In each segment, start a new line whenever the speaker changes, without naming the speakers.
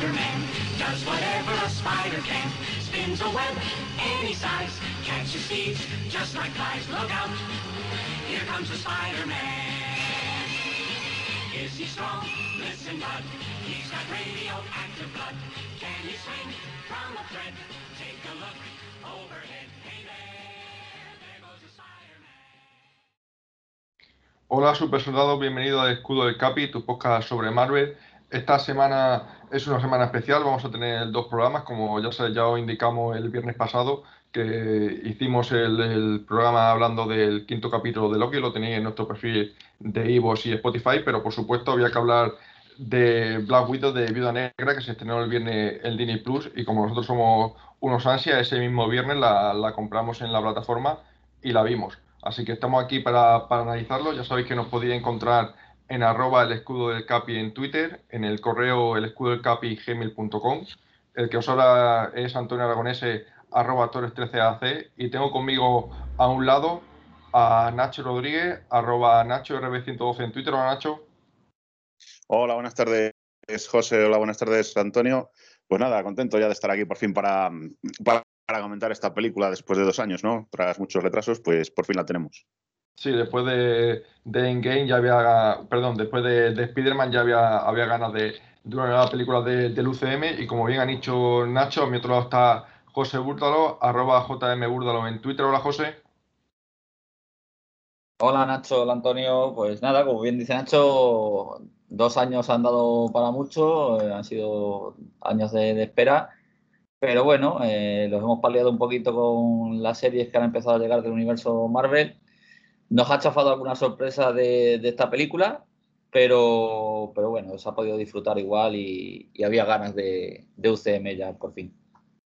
Spider-Man does whatever a spider can. Spins a web any size, catches thieves just like flies. Look out, here comes the Spider-Man. Is he strong? Listen, bud. He's got radioactive blood. Can he swing from a thread? Take a look overhead. Hey there, there goes the Spider-Man.
Hola super soldado, bienvenido al Escudo del Capi, tu podcast sobre Marvel. Esta semana es una semana especial, vamos a tener dos programas, como ya, os indicamos el viernes pasado, que hicimos el, programa hablando del quinto capítulo de Loki, lo tenéis en nuestro perfil de Ivox y Spotify, pero por supuesto había que hablar de Black Widow de Viuda Negra, que se estrenó el viernes en Disney Plus, y como nosotros somos unos ansias, ese mismo viernes la, la compramos en la plataforma y la vimos. Así que estamos aquí para, para analizarlo. Ya sabéis que nos podéis encontrar en arroba el escudo del capi en Twitter, en el correo el escudo del capi gmail.com. El que os habla es Antonio Aragonese arroba torres13ac y tengo conmigo a un lado a Nacho Rodríguez arroba Nacho RB112 en Twitter. Hola Nacho.
Hola, buenas tardes, José. Hola, buenas tardes, Antonio. Pues nada, contento ya de estar aquí por fin para, para, para comentar esta película después de dos años, ¿no? Tras muchos retrasos, pues por fin la tenemos.
Sí, después de, de Endgame ya había, perdón, después de, de Spider-Man ya había, había ganas de, de una nueva película de, del UCM y como bien ha dicho Nacho, a mi otro lado está José Búrdalo, arroba JM Búrdalo en Twitter. Hola José.
Hola Nacho, hola Antonio. Pues nada, como bien dice Nacho, dos años han dado para mucho, eh, han sido años de, espera, pero bueno, eh, los hemos paliado un poquito con las series que han empezado a llegar del universo Marvel. Nos ha chafado alguna sorpresa de, esta película, pero, pero bueno, se ha podido disfrutar igual y, había ganas de, de UCM ya por fin.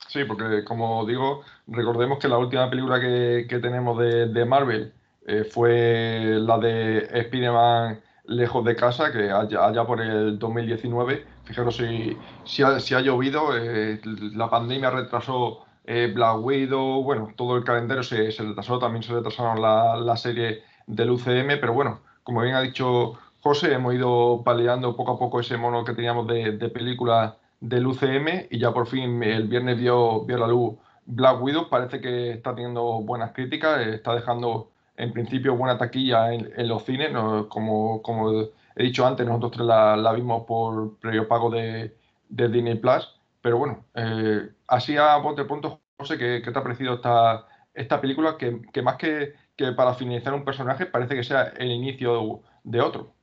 Sí, porque como digo, recordemos que la última película que, que tenemos de, de Marvel eh, fue la de Spider-Man Lejos de Casa, que allá, por el 2019. Fijaros si, si ha llovido, eh, la pandemia retrasó eh, Black Widow, bueno, todo el calendario se, se retrasó, también se retrasaron la, la serie del UCM, pero bueno, como bien ha dicho José, hemos ido paliando poco a poco ese mono que teníamos de, de películas del UCM y ya por fin el viernes vio, vio la luz Black Widow. Parece que está teniendo buenas críticas, está dejando en principio buena taquilla en, los cines. Como, como he dicho antes, nosotros tres la, vimos por previo pago de, de Disney Plus. Pero bueno, eh, así a bote pronto, José, ¿qué, ¿qué, te ha parecido esta, esta película? Que, que más que, que para finalizar un personaje, parece que sea el inicio de otro.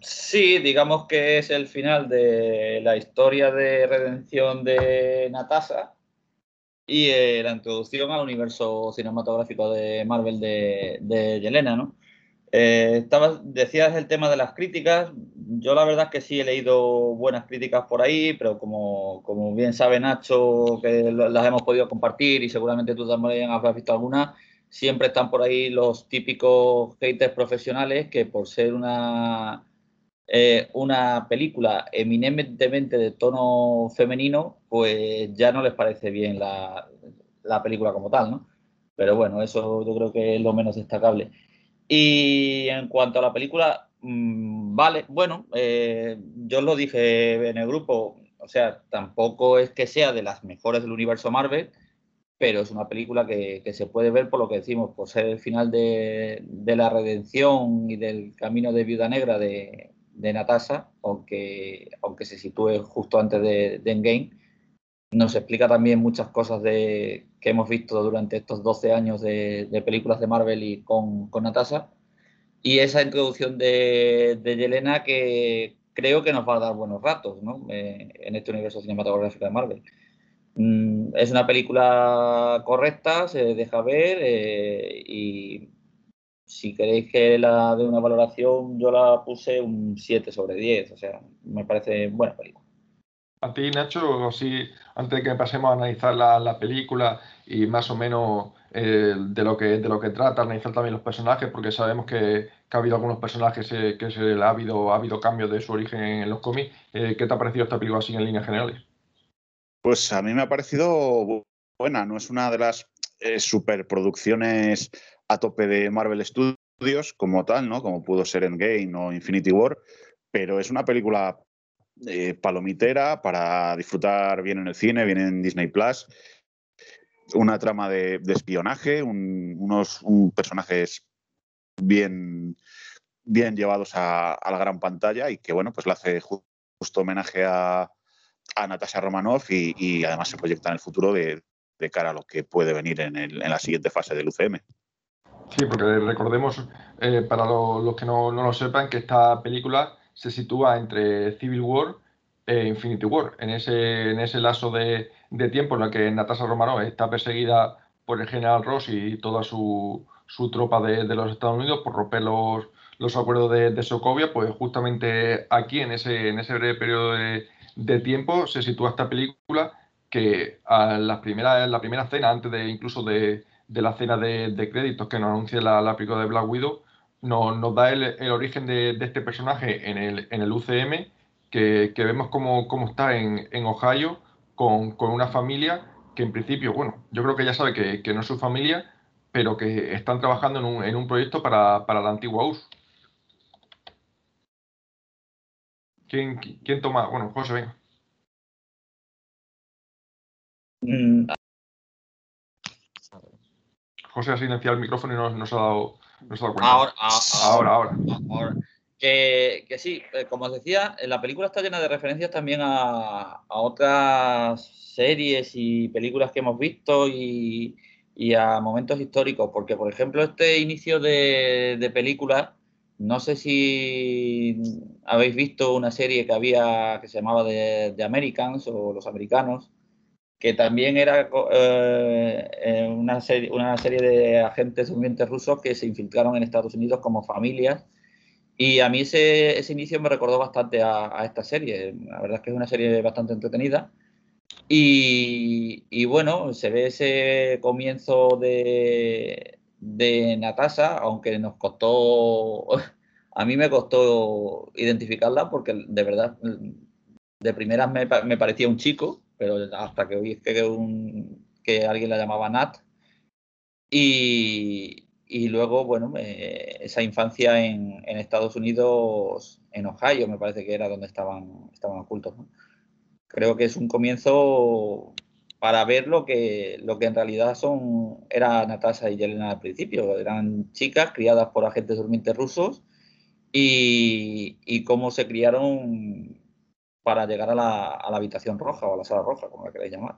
Sí, digamos que es el final de la historia de redención de Natasha y eh, la introducción al universo cinematográfico de Marvel de, de Yelena, ¿no? Eh, estabas, decías el tema de las críticas. Yo la verdad es que sí he leído buenas críticas por ahí, pero como, como bien sabe Nacho, que las hemos podido compartir y seguramente tú también habrás visto algunas, siempre están por ahí los típicos haters profesionales que por ser una, eh, una película eminentemente de tono femenino, pues ya no les parece bien la, la, película como tal, ¿no? Pero bueno, eso yo creo que es lo menos destacable. Y en cuanto a la película, mmm, vale, bueno, eh, yo lo dije en el grupo, o sea, tampoco es que sea de las mejores del universo Marvel, pero es una película que, que, se puede ver por lo que decimos, por ser el final de, de la redención y del camino de Viuda Negra de, de Natasha, aunque, aunque se sitúe justo antes de, de Endgame. Nos explica también muchas cosas de, que hemos visto durante estos 12 años de, películas de Marvel y con, con Natasha. Y esa introducción de, de Yelena que creo que nos va a dar buenos ratos ¿no? eh, en este universo cinematográfico de Marvel. Mm, es una película correcta, se deja ver eh, y si queréis que la de una valoración, yo la puse un 7 sobre 10, o sea, me parece buena película.
A ti, Nacho, así, antes de que pasemos a analizar la, la película y más o menos eh, de, lo que, de lo que trata, analizar también los personajes, porque sabemos que, ha habido algunos personajes que se, ha, habido, ha habido cambios de su origen en los cómics. Eh, ¿Qué te ha parecido esta película así en líneas generales?
Pues a mí me ha parecido buena, no es una de las eh, superproducciones a tope de Marvel Studios como tal, ¿no? Como pudo ser Endgame o Infinity War, pero es una película eh, palomitera para disfrutar bien en el cine, bien en Disney Plus. Una trama de, espionaje, unos personajes bien, bien llevados a, la gran pantalla y que, bueno, pues le hace justo homenaje a, a Natasha Romanoff y, además se proyecta en el futuro de, cara a lo que puede venir en, la siguiente fase del UCM.
Sí, porque recordemos, eh, para los que no, lo sepan, que esta película se sitúa entre Civil War e Infinity War, en ese, en ese lazo de, tiempo en el que Natasha Romanoff está perseguida por el general Ross y toda su, tropa de, los Estados Unidos por romper los, los acuerdos de, de, Sokovia, pues justamente aquí, en ese, en ese breve periodo de, de tiempo se sitúa esta película que a la primera, la primera cena, antes de incluso de, la cena de, créditos que nos anuncia la, la película de Black Widow, nos, da el, origen de, este personaje en el, en el UCM, que, vemos cómo, está en, Ohio con, una familia que en principio, bueno, yo creo que ya sabe que, no es su familia, pero que están trabajando en un, en un proyecto para, para la antigua US. ¿Quién, quién toma? Bueno, José, venga. Mm. José ha silenciado el micrófono y no, se, ha dado, cuenta.
Ahora, ahora. ahora, Que, que, sí, eh, como os decía, la película está llena de referencias también a, otras series y películas que hemos visto y, a momentos históricos, porque por ejemplo este inicio de, de películas no sé si habéis visto una serie que había que se llamaba The, Americans o Los Americanos, que también era eh, eh, una, serie, una serie de agentes durmientes rusos que se infiltraron en Estados Unidos como familias. Y a mí ese, ese inicio me recordó bastante a, esta serie. La verdad es que es una serie bastante entretenida. Y, y bueno, se ve ese comienzo de, de Natasha, aunque nos costó, a mí me costó identificarla porque de verdad, de primeras me, parecía un chico, pero hasta que oí que, un, que alguien la llamaba Nat. Y, y luego, bueno, esa infancia en, en, Estados Unidos, en Ohio, me parece que era donde estaban, estaban ocultos. Creo que es un comienzo para ver lo que, lo que en realidad son, era Natasha y Yelena al principio. Eran chicas criadas por agentes durmientes rusos y, y cómo se criaron para llegar a la, a la, habitación roja o a la sala roja, como la queréis llamar.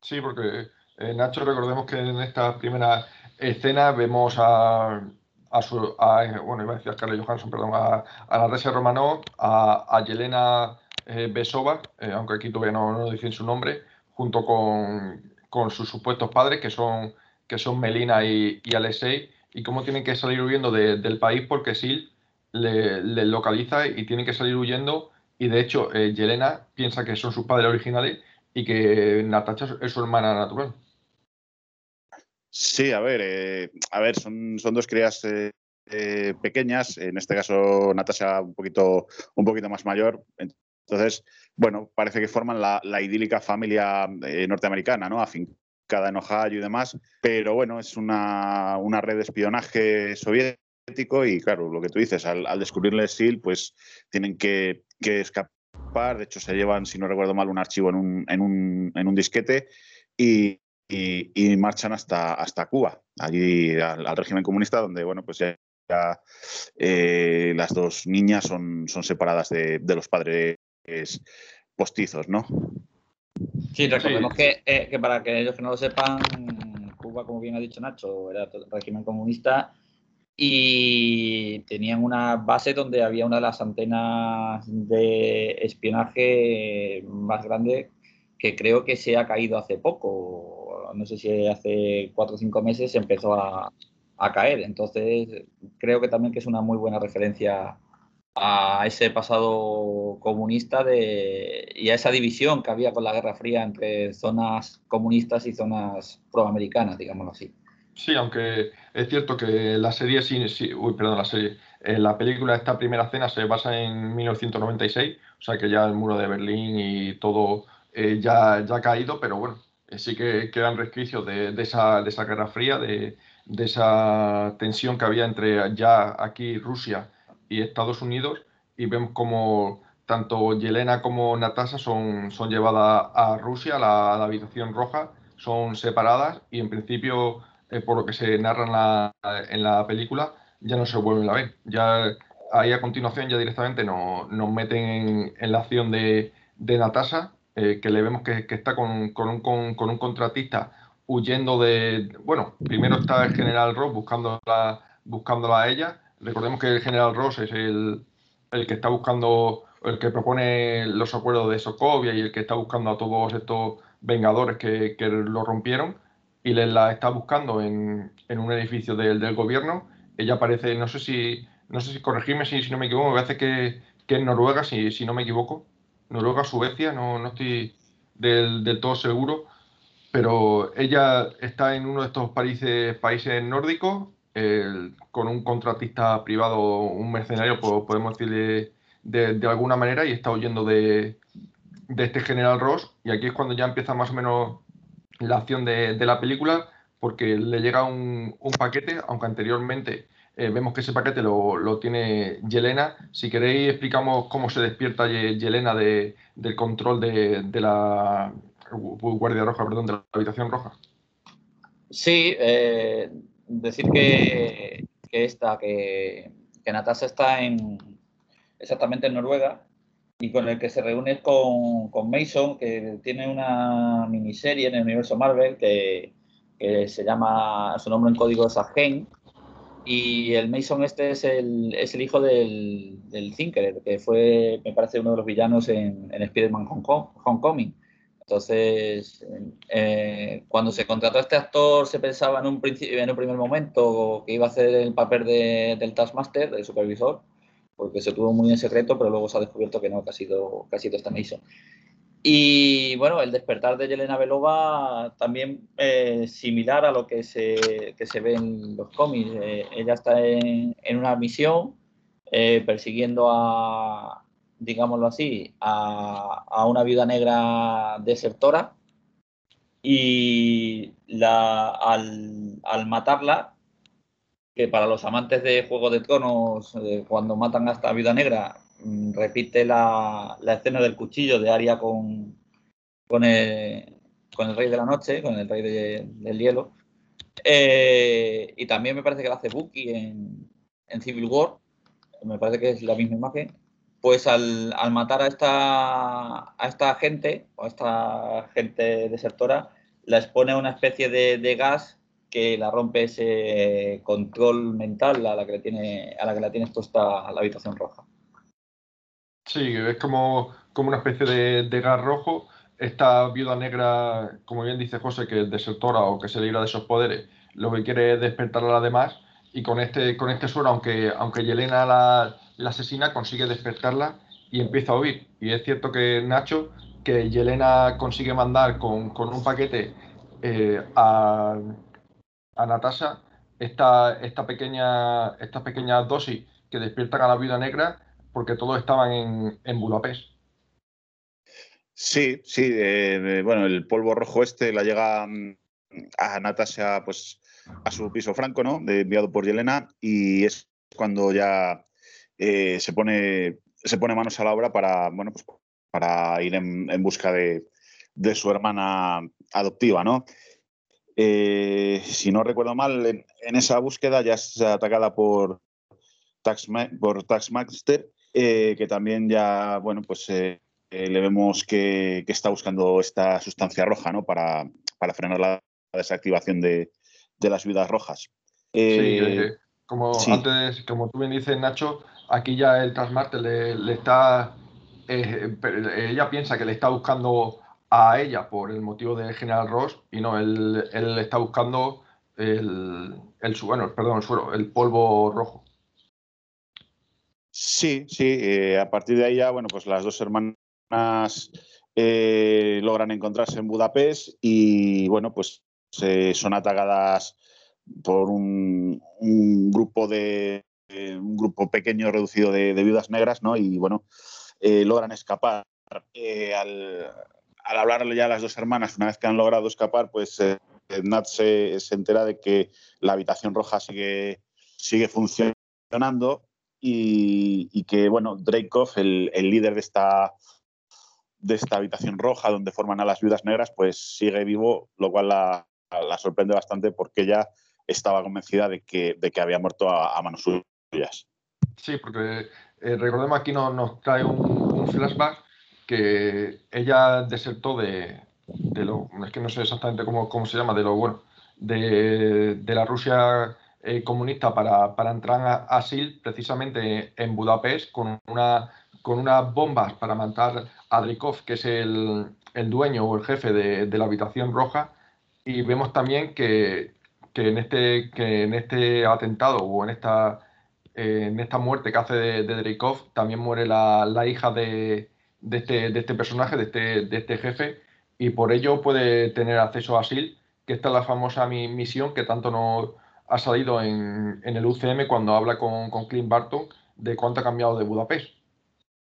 Sí, porque eh, Nacho, recordemos que en esta primera escena vemos a, a su, bueno, iba a decir a Scarlett Johansson, perdón, a, a Natasha Romano, a, a Yelena eh, Besova, eh, aunque aquí todavía no, no dicen su nombre, junto con, sus supuestos padres, que son, que son Melina y, y Alexei, y cómo tienen que salir huyendo del país porque Sil le, localiza y tienen que salir huyendo. Y de hecho, eh, Yelena piensa que son sus padres originales y que Natasha es su hermana natural.
Sí, a ver, eh, a ver, son, son dos crías eh, pequeñas, en este caso Natasha un poquito, un poquito más mayor, entonces, bueno, parece que forman la, idílica familia eh, norteamericana, ¿no? Afincada en Ohio y demás, pero bueno, es una, red de espionaje soviético y claro, lo que tú dices, al, descubrirle SEAL, pues tienen que, escapar, de hecho se llevan, si no recuerdo mal, un archivo en un, en un, en un disquete y, marchan hasta, hasta Cuba, allí al, régimen comunista, donde, bueno, pues ya, eh, las dos niñas son, son separadas de, de los padres postizos, ¿no?
Sí, recordemos eh, Que, para que ellos que no lo sepan, Cuba, como bien ha dicho Nacho, era régimen comunista y tenían una base donde había una de las antenas de espionaje más grande que creo que se ha caído hace poco. No sé si hace cuatro o cinco meses empezó a, a caer. Entonces, creo que también que es una muy buena referencia a ese pasado comunista de, y a esa división que había con la Guerra Fría entre zonas comunistas y zonas proamericanas, digámoslo así.
Sí, aunque es cierto que la serie, sí, sí uy, perdón, la serie, eh, la película esta primera cena se basa en 1996, o sea que ya el muro de Berlín y todo eh, ya, ya ha caído, pero bueno, eh, sí que quedan resquicios de, de, esa, de esa Guerra Fría, de, de esa tensión que había entre ya aquí Rusia y Estados Unidos y vemos cómo, tanto Yelena como Natasha son, son llevadas a Rusia, a la, habitación roja, son separadas y en principio, eh, por lo que se narra en la, en la, película, ya no se vuelven a ver. Ya ahí a continuación ya directamente nos, nos meten en, la acción de, de Natasha, eh, que le vemos que, está con, un, con, un, contratista huyendo de... Bueno, primero está el general Ross buscándola, buscándola a ella. Recordemos que el general Ross es el, el que está buscando el que propone los acuerdos de Sokovia y el que está buscando a todos estos vengadores que lo rompieron y les la está buscando en, en un edificio del, del, gobierno. Ella aparece, no sé si, no sé si corregirme si, si no me equivoco, me parece que, que en Noruega, si, si no me equivoco. Noruega, Suecia, no, no estoy del, del, todo seguro, pero ella está en uno de estos países, países nórdicos con un contratista privado, un mercenario, podemos decirle de, alguna manera y está huyendo de, este general Ross. Y aquí es cuando ya empieza más o menos la acción de, la película, porque le llega un, paquete, aunque anteriormente eh, vemos que ese paquete lo, tiene Yelena. Si queréis, explicamos cómo se despierta Yelena de, del control de, la Guardia Roja, perdón, de la habitación roja.
Sí, eh, decir que, que esta, que, que Natasha está en, exactamente en Noruega, y con el que se reúne con, con Mason, que tiene una miniserie en el universo Marvel que, que se llama, su nombre en código es Agent, y el Mason este es el, es el hijo del, del Thinker, que fue, me parece, uno de los villanos en, en Spider-Man Homecoming. Entonces, eh, cuando se contrató a este actor, se pensaba en un, en un primer momento que iba a hacer el papel de, del Taskmaster, del supervisor, porque se tuvo muy en secreto, pero luego se ha descubierto que no, que ha sido, que ha sido Mason. Y bueno, el despertar de Yelena Belova también eh, similar a lo que se, que se ve en los cómics. Eh, ella está en, en una misión eh, persiguiendo a, digámoslo así, a, a, una viuda negra desertora y la, al, al matarla que para los amantes de Juego de Tronos, eh, cuando matan a esta Viuda Negra, mm, repite la, la, escena del cuchillo de Aria con, con, el, con el Rey de la Noche, con el Rey de, del Hielo. Eh, y también me parece que la hace Bucky en, en, Civil War, me parece que es la misma imagen. Pues al, al matar a esta, a esta gente, o a esta gente desertora, la expone a una especie de, de gas que la rompe ese control mental a la que le tiene, a la que la tienes puesta la habitación roja.
Sí, es como, como una especie de, de gas rojo. Esta viuda negra, como bien dice José, que es desertora o que se libra de esos poderes, lo que quiere es despertar a la demás y con este, con este suero, aunque, aunque Yelena la, la asesina, consigue despertarla y empieza a huir. Y es cierto que Nacho, que Yelena consigue mandar con, con un paquete eh, a, a Natasha esta, esta pequeña, estas pequeñas dosis que despiertan a la vida negra porque todos estaban en, en Budapest.
Sí, sí. Eh, bueno, el polvo rojo este la llega mm, a Natasha pues, a su piso franco, ¿no? Enviado por Yelena y es cuando ya eh, se, pone, se pone manos a la obra para, bueno, pues, para ir en, en busca de, de, su hermana adoptiva, ¿no? Eh, si no recuerdo mal, en, en, esa búsqueda ya es atacada por, Tax, por Taxmaster, eh, que también ya, bueno, pues eh, le vemos que, que, está buscando esta sustancia roja, ¿no? Para, para frenar la desactivación de, de las vidas rojas.
sí, como sí. antes, como tú bien dices, Nacho, aquí ya el Taskmaster le, le está, ella piensa que le está buscando a ella por el motivo del general Ross y no, él, él está buscando el, el, bueno, perdón, el el polvo rojo.
Sí, sí, eh, a partir de ahí ya, bueno, pues las dos hermanas eh, logran encontrarse en Budapest y, bueno, pues eh, son atacadas por un, un grupo de eh, un grupo pequeño reducido de, de viudas negras, ¿no? Y, bueno, logran escapar al, al hablarle ya a las dos hermanas, una vez que han logrado escapar, pues eh, Nat se, se, entera de que la habitación roja sigue, sigue funcionando y, que, bueno, Dreykov, el, el líder de esta, de esta habitación roja donde forman a las viudas negras, pues sigue vivo, lo cual la, sorprende bastante porque ella estaba convencida de que, de que había muerto a, manos suyas.
Sí, porque eh, recordemos aquí nos, nos trae un, flashback que ella desertó de, de, lo, es que no sé exactamente cómo, cómo se llama, de lo bueno, de, de la Rusia eh, comunista para, para, entrar a Asil precisamente en Budapest con, una, con unas bombas para matar a Drikov, que es el, el dueño o el jefe de, de, la habitación roja. Y vemos también que, que, en, este, que en este atentado o en esta, eh, en esta muerte que hace de, de también muere la, la hija de, de, este, de este personaje, de este, de este jefe, y por ello puede tener acceso a Asil, que esta es la famosa misión que tanto nos ha salido en, el UCM cuando habla con, con Clint Barton de cuánto ha cambiado de Budapest.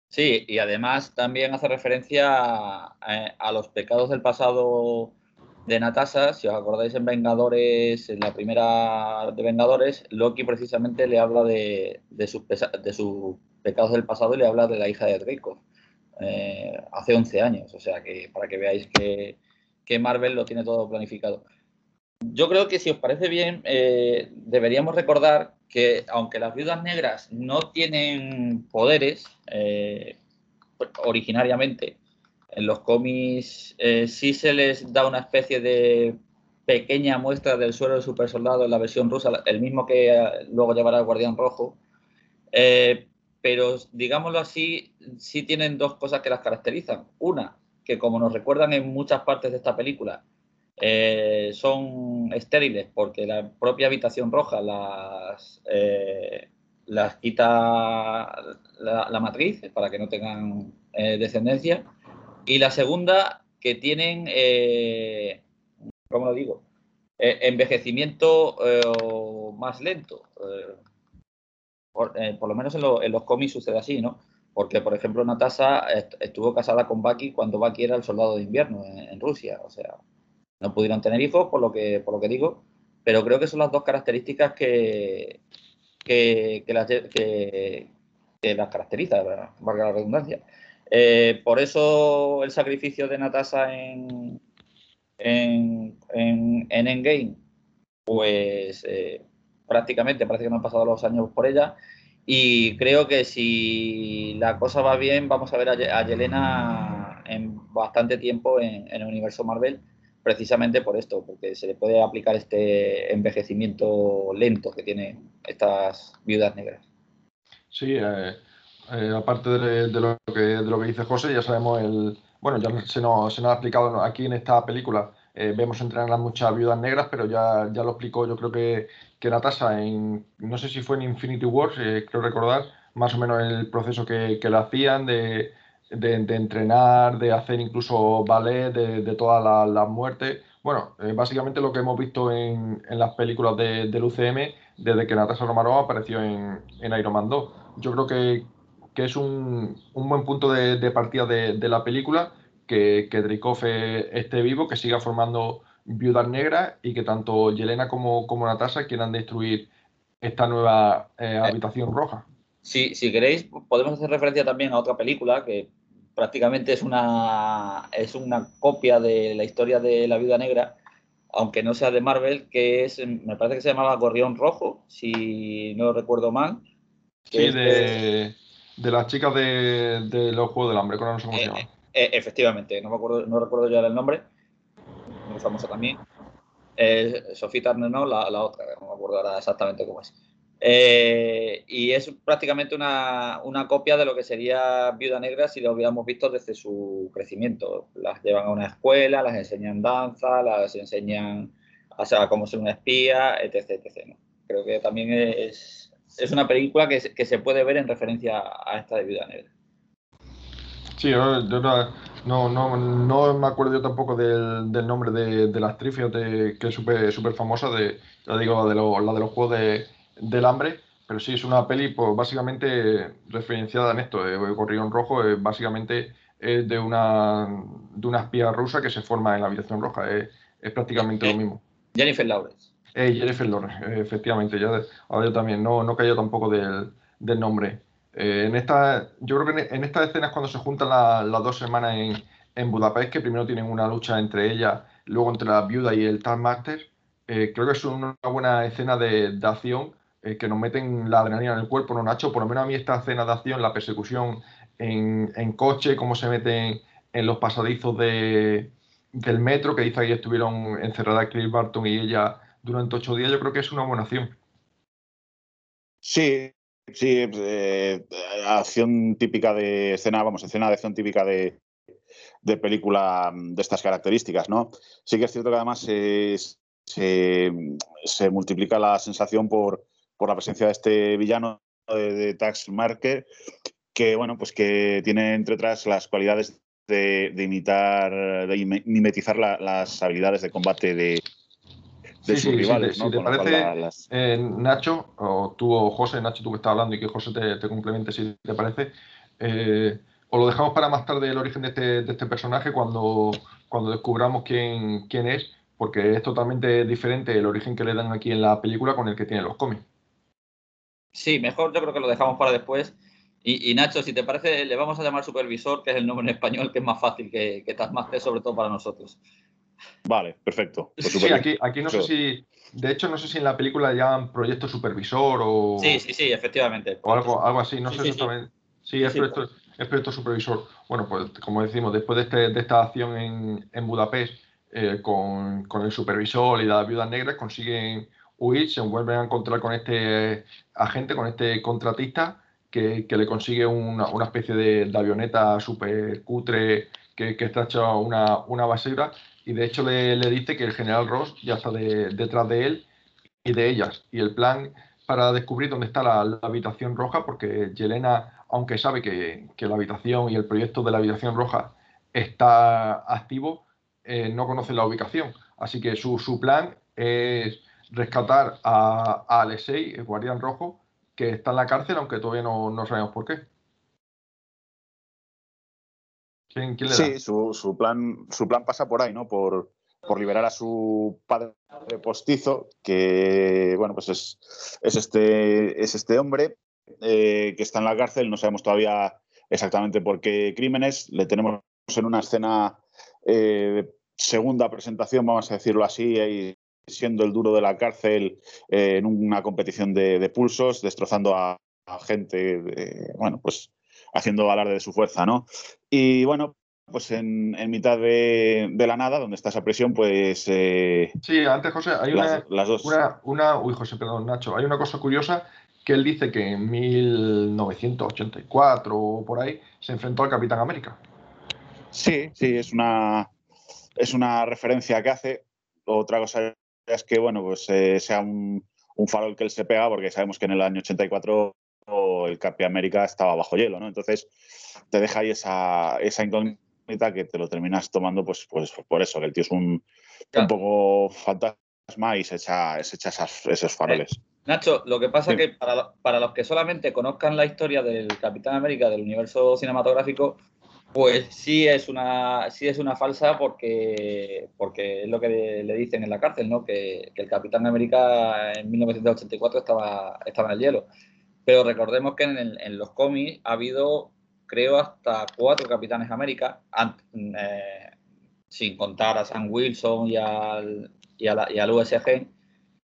Sí, y además también hace referencia a, los pecados del pasado de Natasha. Si os acordáis en Vengadores, en la primera de Vengadores, Loki precisamente le habla de, sus, de sus pecados del pasado y le habla de la hija de Draco. Eh, hace 11 años, o sea que para que veáis que, Marvel lo tiene todo planificado yo creo que si os parece bien, eh, deberíamos recordar que aunque las viudas negras no tienen poderes eh, originariamente, en los cómics sí se les da una especie de pequeña muestra del suelo del super soldado en la versión rusa, el mismo que luego llevará el Guardián Rojo. Pero digámoslo así, sí tienen dos cosas que las caracterizan. Una, que como nos recuerdan en muchas partes de esta película, eh, son estériles porque la propia habitación roja las, eh, las quita la, matriz para que no tengan eh, descendencia. Y la segunda, que tienen, ¿cómo lo digo? envejecimiento más lento. Por, lo menos en, los cómics sucede así, ¿no? Porque, por ejemplo, Natasha estuvo casada con Baki cuando Baki era el soldado de invierno en Rusia. O sea, no pudieron tener hijos, por lo que, por lo que digo, pero creo que son las dos características que, que, las, que, las caracteriza, valga la redundancia. Eh, por eso el sacrificio de Natasha en, en, en, Endgame, pues eh, prácticamente parece que no han pasado los años por ella. Y creo que si la cosa va bien, vamos a ver a, Yelena en bastante tiempo en, el universo Marvel precisamente por esto, porque se le puede aplicar este envejecimiento lento que tienen estas viudas negras.
Sí, eh, eh, aparte de, lo que, de lo que dice José, ya sabemos el. Bueno, ya se nos, se nos ha explicado aquí en esta película. Eh, vemos entrenar a muchas viudas negras, pero ya, ya lo explicó, yo creo que, que Natasha en. No sé si fue en Infinity Wars, creo recordar, más o menos el proceso que, que le hacían de de, entrenar, de hacer incluso ballet, de, todas las muertes. Bueno, eh, básicamente lo que hemos visto en, las películas de, del UCM desde que Natasha Romanoff apareció en, en Iron Man 2. Yo creo que, es un, buen punto de, partida de, la película, que, que Dreykov esté vivo, que siga formando viudas negras y que tanto Yelena como, como Natasha quieran destruir esta nueva eh, habitación roja.
Si, si queréis, podemos hacer referencia también a otra película que prácticamente es una, es una copia de la historia de la Viuda Negra, aunque no sea de Marvel, que es, me parece que se llamaba Gorrión Rojo, si no recuerdo mal.
Sí, de, de, las chicas de, los Juegos del Hambre, no sé cómo se eh, llama.
Eh, efectivamente, no, me acuerdo, no recuerdo ya el nombre, muy famosa también. Eh, no, la, la, otra, no me acuerdo ahora exactamente cómo es. Eh, y es prácticamente una, copia de lo que sería Viuda Negra si lo hubiéramos visto desde su crecimiento. Las llevan a una escuela, las enseñan danza, las enseñan a cómo ser una espía, etc. etc Creo que también es, es una película que, que, se puede ver en referencia a esta de Viuda Negra.
Sí, yo, no, no, no, me acuerdo yo tampoco del, del nombre de, de la actriz, fíjate que es súper famosa, de, ya digo, de la de los juegos de del hambre, pero sí es una peli pues, básicamente referenciada en esto. Eh, Gorrión Rojo es básicamente es de una de una espía rusa que se forma en la habitación roja. Es, prácticamente lo mismo.
Jennifer Lawrence.
Eh, Jennifer Lawrence, efectivamente. Ya, ahora yo también no, no cayó tampoco del, del nombre. Eh, en esta, yo creo que en, estas escenas cuando se juntan las dos hermanas en, en, Budapest, que primero tienen una lucha entre ellas, luego entre la viuda y el Taskmaster, eh, creo que es una buena escena de, de acción eh, que nos meten la adrenalina en el cuerpo, ¿no, Nacho? Por lo menos a mí esta escena de acción, la persecución en, en coche, cómo se meten en los pasadizos de, del metro, que dice que estuvieron encerradas Cliff Barton y ella durante ocho días, yo creo que es una buena acción.
Sí, sí, eh, acción típica de escena, vamos, escena de acción típica de, de película de estas características, ¿no? Sí que es cierto que además se, se multiplica la sensación por, por la presencia de este villano de, Tax Marker, que bueno, pues que tiene entre otras las cualidades de, imitar, de mimetizar las habilidades de combate de, sus rivales.
Si te, parece, eh, Nacho, o tú o José, Nacho, tú que estás hablando y que José te, complemente si te parece, eh, o lo dejamos para más tarde el origen de este, de este personaje cuando, cuando descubramos quién, quién es, porque es totalmente diferente el origen que le dan aquí en la película con el que tiene los cómics.
Sí, mejor yo creo que lo dejamos para después. Y, Nacho, si te parece, le vamos a llamar supervisor, que es el nombre en español, que es más fácil que, que Taskmaster, sobre todo para nosotros.
Vale, perfecto.
Pues sí, aquí, aquí no sé si, de hecho, no sé si en la película llaman proyecto supervisor o...
Sí, sí, sí, efectivamente.
O algo, algo así, no sé exactamente. Sí, es, proyecto, es, proyecto, supervisor. Bueno, pues como decimos, después de, este, de esta acción en, en Budapest, eh, con, con, el supervisor y la viuda negra, consiguen huir, se vuelven a encontrar con este agente, con este contratista, que, le consigue una, especie de, avioneta súper cutre que, está hecha una, una basura y de hecho le, dice que el general Ross ya está detrás de él y de ellas. Y el plan para descubrir dónde está la, habitación roja, porque Yelena, aunque sabe que, la habitación y el proyecto de la habitación roja está activo, eh, no conoce la ubicación. Así que su, su plan es rescatar a, Alexei, el guardián rojo, que está en la cárcel, aunque todavía no, sabemos por qué.
¿Quién, le sí, su, plan, su plan pasa por ahí, ¿no? Por, liberar a su padre postizo, que, bueno, pues es, es, este, es este hombre eh, que está en la cárcel, no sabemos todavía exactamente por qué crímenes, le tenemos en una escena eh, segunda presentación, vamos a decirlo así, siendo el duro de la cárcel eh, en una competición de, pulsos, destrozando a, gente, bueno, pues haciendo alarde de su fuerza, ¿no? Y bueno, pues en, mitad de, la nada, donde está esa presión, pues...
Eh, sí, antes, José, hay una, una, Uy, José, perdón, Nacho, hay una cosa curiosa que él dice que en 1984 o por ahí se enfrentó al Capitán América.
Sí, sí, es una, es una referencia que hace. Otra cosa es que, bueno, pues eh, sea un, farol que él se pega, porque sabemos que en el año 84 el Capi América estaba bajo hielo, ¿no? Entonces te deja ahí esa, esa incógnita que te lo terminas tomando pues, pues por eso, que el tío es un, un poco fantasma y se echa, se echa esos faroles.
Eh, Nacho, lo que pasa es que para, para, los que solamente conozcan la historia del Capitán América del universo cinematográfico, pues sí es una, sí es una falsa porque, porque es lo que le, dicen en la cárcel, ¿no? Que, el Capitán América en 1984 estaba, estaba en el hielo. Pero recordemos que en, los cómics ha habido, creo, hasta cuatro Capitanes América, eh, sin contar a Sam Wilson y al, y, al USG,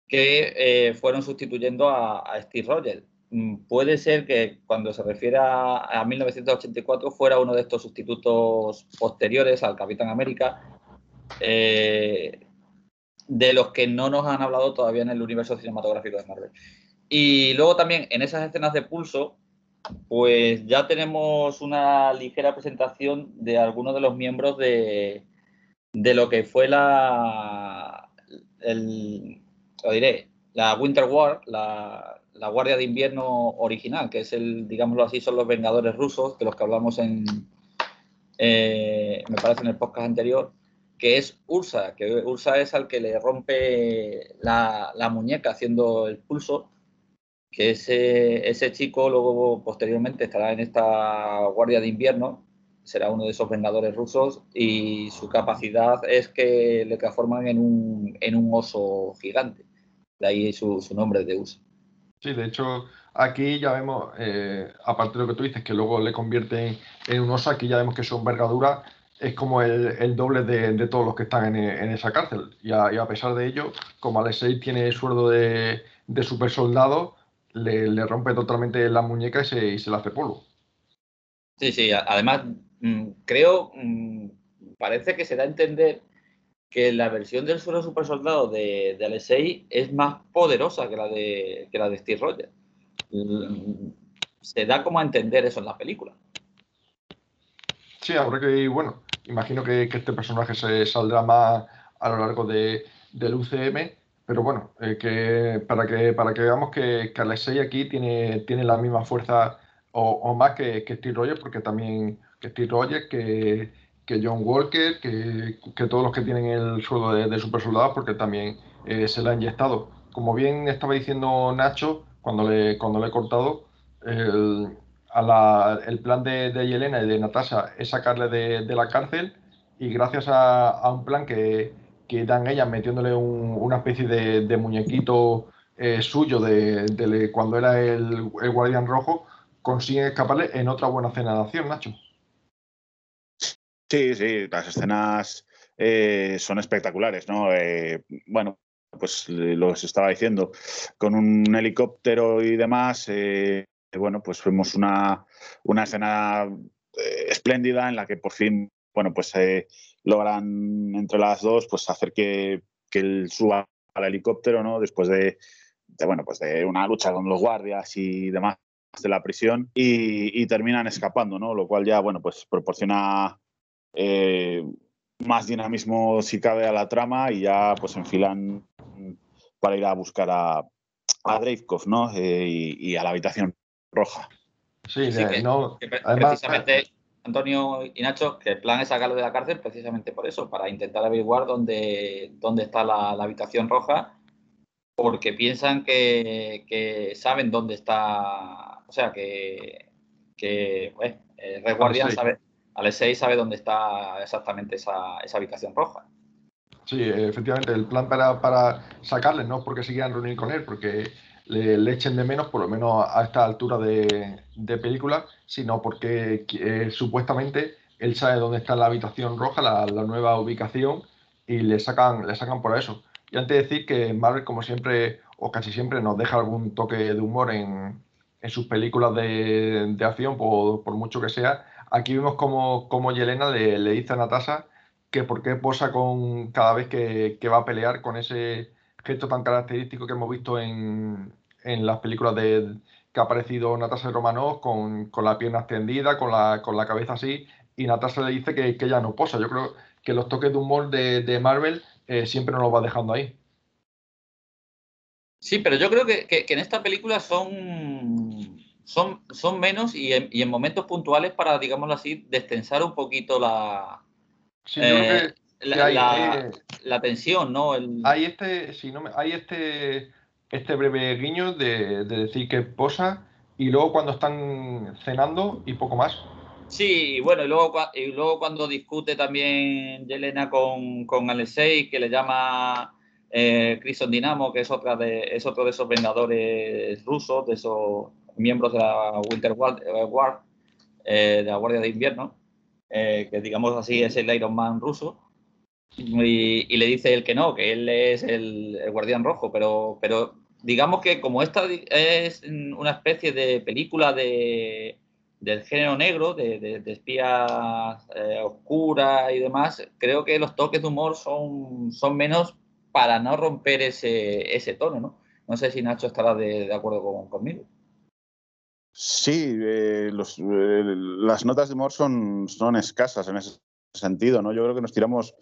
que eh, fueron sustituyendo a, Steve Rogers. Mm, puede ser que cuando se refiere a, 1984 fuera uno de estos sustitutos posteriores al Capitán América, eh, de los que no nos han hablado todavía en el universo cinematográfico de Marvel. Y luego también en esas escenas de pulso, pues ya tenemos una ligera presentación de algunos de los miembros de, de lo que fue la, el, lo diré, la Winter War, la, la Guardia de Invierno original, que es el, digámoslo así, son los Vengadores rusos, de los que hablamos en, eh, me parece, en el podcast anterior, que es Ursa, que Ursa es al que le rompe la, muñeca haciendo el pulso, que ese, ese chico luego posteriormente estará en esta Guardia de Invierno, será uno de esos Vengadores rusos y su capacidad es que le transforman en un, en un oso gigante, de ahí su, nombre de Ursa.
Sí, de hecho, aquí ya vemos, eh, aparte de lo que tú dices, que luego le convierten en un oso, aquí ya vemos que su envergadura es como el, doble de, todos los que están en, esa cárcel. Y a, pesar de ello, como Alexei tiene sueldo de, de super soldado, le, rompe totalmente la muñeca y se, y se la hace polvo.
Sí, sí, además mm, creo, mm, parece que se da a entender que la versión del suelo super soldado de, de Alexei es más poderosa que la de, que la de Steve Rogers. Se da como a entender eso en la película.
Sí, ahora que, bueno, imagino que, este personaje se saldrá más a lo largo de, del UCM, pero bueno, eh, que para que para que veamos que, que Alexei aquí tiene, tiene la misma fuerza o, más que, que, Steve Rogers, porque también que Steve Rogers, que, que John Walker, que, todos los que tienen el sueldo de, super soldados, porque también eh, se le ha inyectado. Como bien estaba diciendo Nacho, cuando le, cuando le he cortado, el, el plan de, de, Yelena y de Natasha es sacarle de, la cárcel y gracias a, un plan que, que, dan ellas metiéndole una especie de, muñequito eh, suyo de, cuando era el, el guardián rojo, consiguen escaparle en otra buena escena de acción, Nacho.
Sí, sí, las escenas eh, son espectaculares, ¿no? Eh, bueno, pues lo que se estaba diciendo, con un helicóptero y demás, bueno, pues fuimos una, una escena espléndida en la que por fin, bueno, pues logran entre las dos, pues hacer que, que él suba al helicóptero, ¿no? Después de, de, bueno, pues de una lucha con los guardias y demás de la prisión y, terminan escapando, ¿no? Lo cual ya, bueno, pues proporciona eh, más dinamismo si cabe a la trama y ya pues enfilan para ir a buscar a, a ¿no? Eh, y, a la habitación roja.
Sí,
no, precisamente, Antonio y Nacho, que el plan es sacarlo de la cárcel precisamente por eso, para intentar averiguar dónde, dónde está la habitación roja porque piensan que, saben dónde está, o sea, que, que pues, Red Guardian sabe, Alexei sabe dónde está exactamente esa, habitación roja.
Sí, efectivamente, el plan para, para sacarle no porque se quieran reunir con él, porque le, echen de menos, por lo menos a esta altura de, película, sino porque eh, supuestamente él sabe dónde está la habitación roja, la, nueva ubicación, y le sacan, le sacan por eso. Y antes de decir que Marvel, como siempre, o casi siempre, nos deja algún toque de humor en, sus películas de, acción, por, mucho que sea. Aquí vemos como, como Yelena le, dice a Natasha que por qué posa con cada vez que, va a pelear con ese gesto tan característico que hemos visto en, las películas de, que ha aparecido Natasha Romanoff con, con, la pierna extendida, con la, con la cabeza así, y Natasha le dice que, que ella no posa. Yo creo que los toques de humor de, de Marvel eh, siempre nos lo va dejando ahí.
Sí, pero yo creo que, en esta película son, son, son menos y en, momentos puntuales para, digámoslo así, destensar un poquito la, eh, eh, la, tensión, ¿no?
Hay este, si no hay este, este breve guiño de, de decir que posa y luego cuando están cenando y poco más.
Sí, bueno, y luego, y luego cuando discute también Yelena con, con Alexei, que le llama eh, Crison Dinamo, que es, otra de, es otro de esos vengadores rusos, de esos miembros de la Winter War, eh, de la Guardia de Invierno, eh, que digamos así es el Iron Man ruso. Y, le dice él que no, que él es el, guardián rojo, pero, pero digamos que como esta es una especie de película de, del género negro, de, de, espías eh, oscuras y demás, creo que los toques de humor son, son menos para no romper ese, ese tono, ¿no? No sé si Nacho estará de, acuerdo conmigo.
Sí, eh, eh, las notas de humor son, son escasas en ese sentido, ¿no? Yo creo que nos tiramos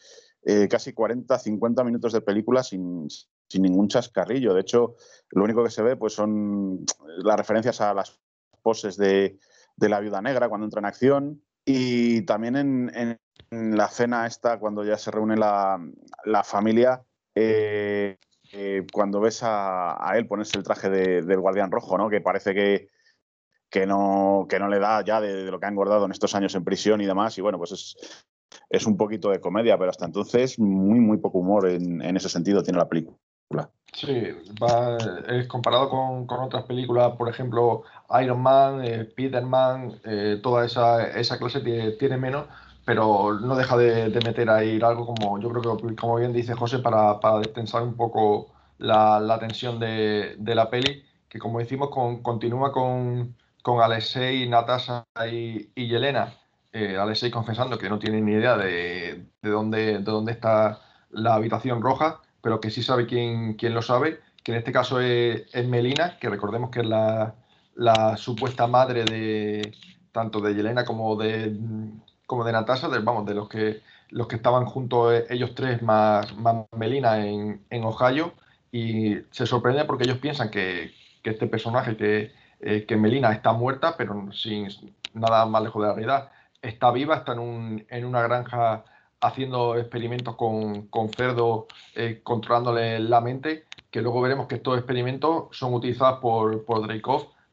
casi 40, 50 minutos de película sin, sin ningún chascarrillo. De hecho, lo único que se ve pues son las referencias a las poses de, de la viuda negra cuando entra en acción y también en, la cena esta cuando ya se reúne la, familia eh, eh, cuando ves a, él ponerse el traje del guardián rojo, ¿no? Que parece que, que, no, que no le da ya de, lo que ha engordado en estos años en prisión y demás. Y bueno, pues es, es un poquito de comedia, pero hasta entonces muy, muy poco humor en, en ese sentido tiene la película.
Sí, es comparado con, otras películas, por ejemplo, Iron Man, eh, Spider-Man, eh, toda esa, esa clase tiene, menos, pero no deja de, meter ahí algo como, yo creo que, como bien dice José, para, para destensar un poco la, tensión de, la peli, que como decimos, con, continúa con, con Alexei, Natasha y, y Yelena. Eh, Alexei confesando que no tiene ni idea de, de, dónde, de dónde está la habitación roja pero que sí sabe quién, quién lo sabe, que en este caso es, Melina, que recordemos que es la, supuesta madre de tanto de Yelena como de, como de Natasha, de, vamos, de los que, los que estaban juntos eh, ellos tres más, Melina en, Ohio, y se sorprende porque ellos piensan que, este personaje, que, eh, que Melina está muerta, pero sin nada más lejos de la realidad, está viva, está en, una granja haciendo experimentos con, con cerdos, eh, controlándole la mente, que luego veremos que estos experimentos son utilizados por, por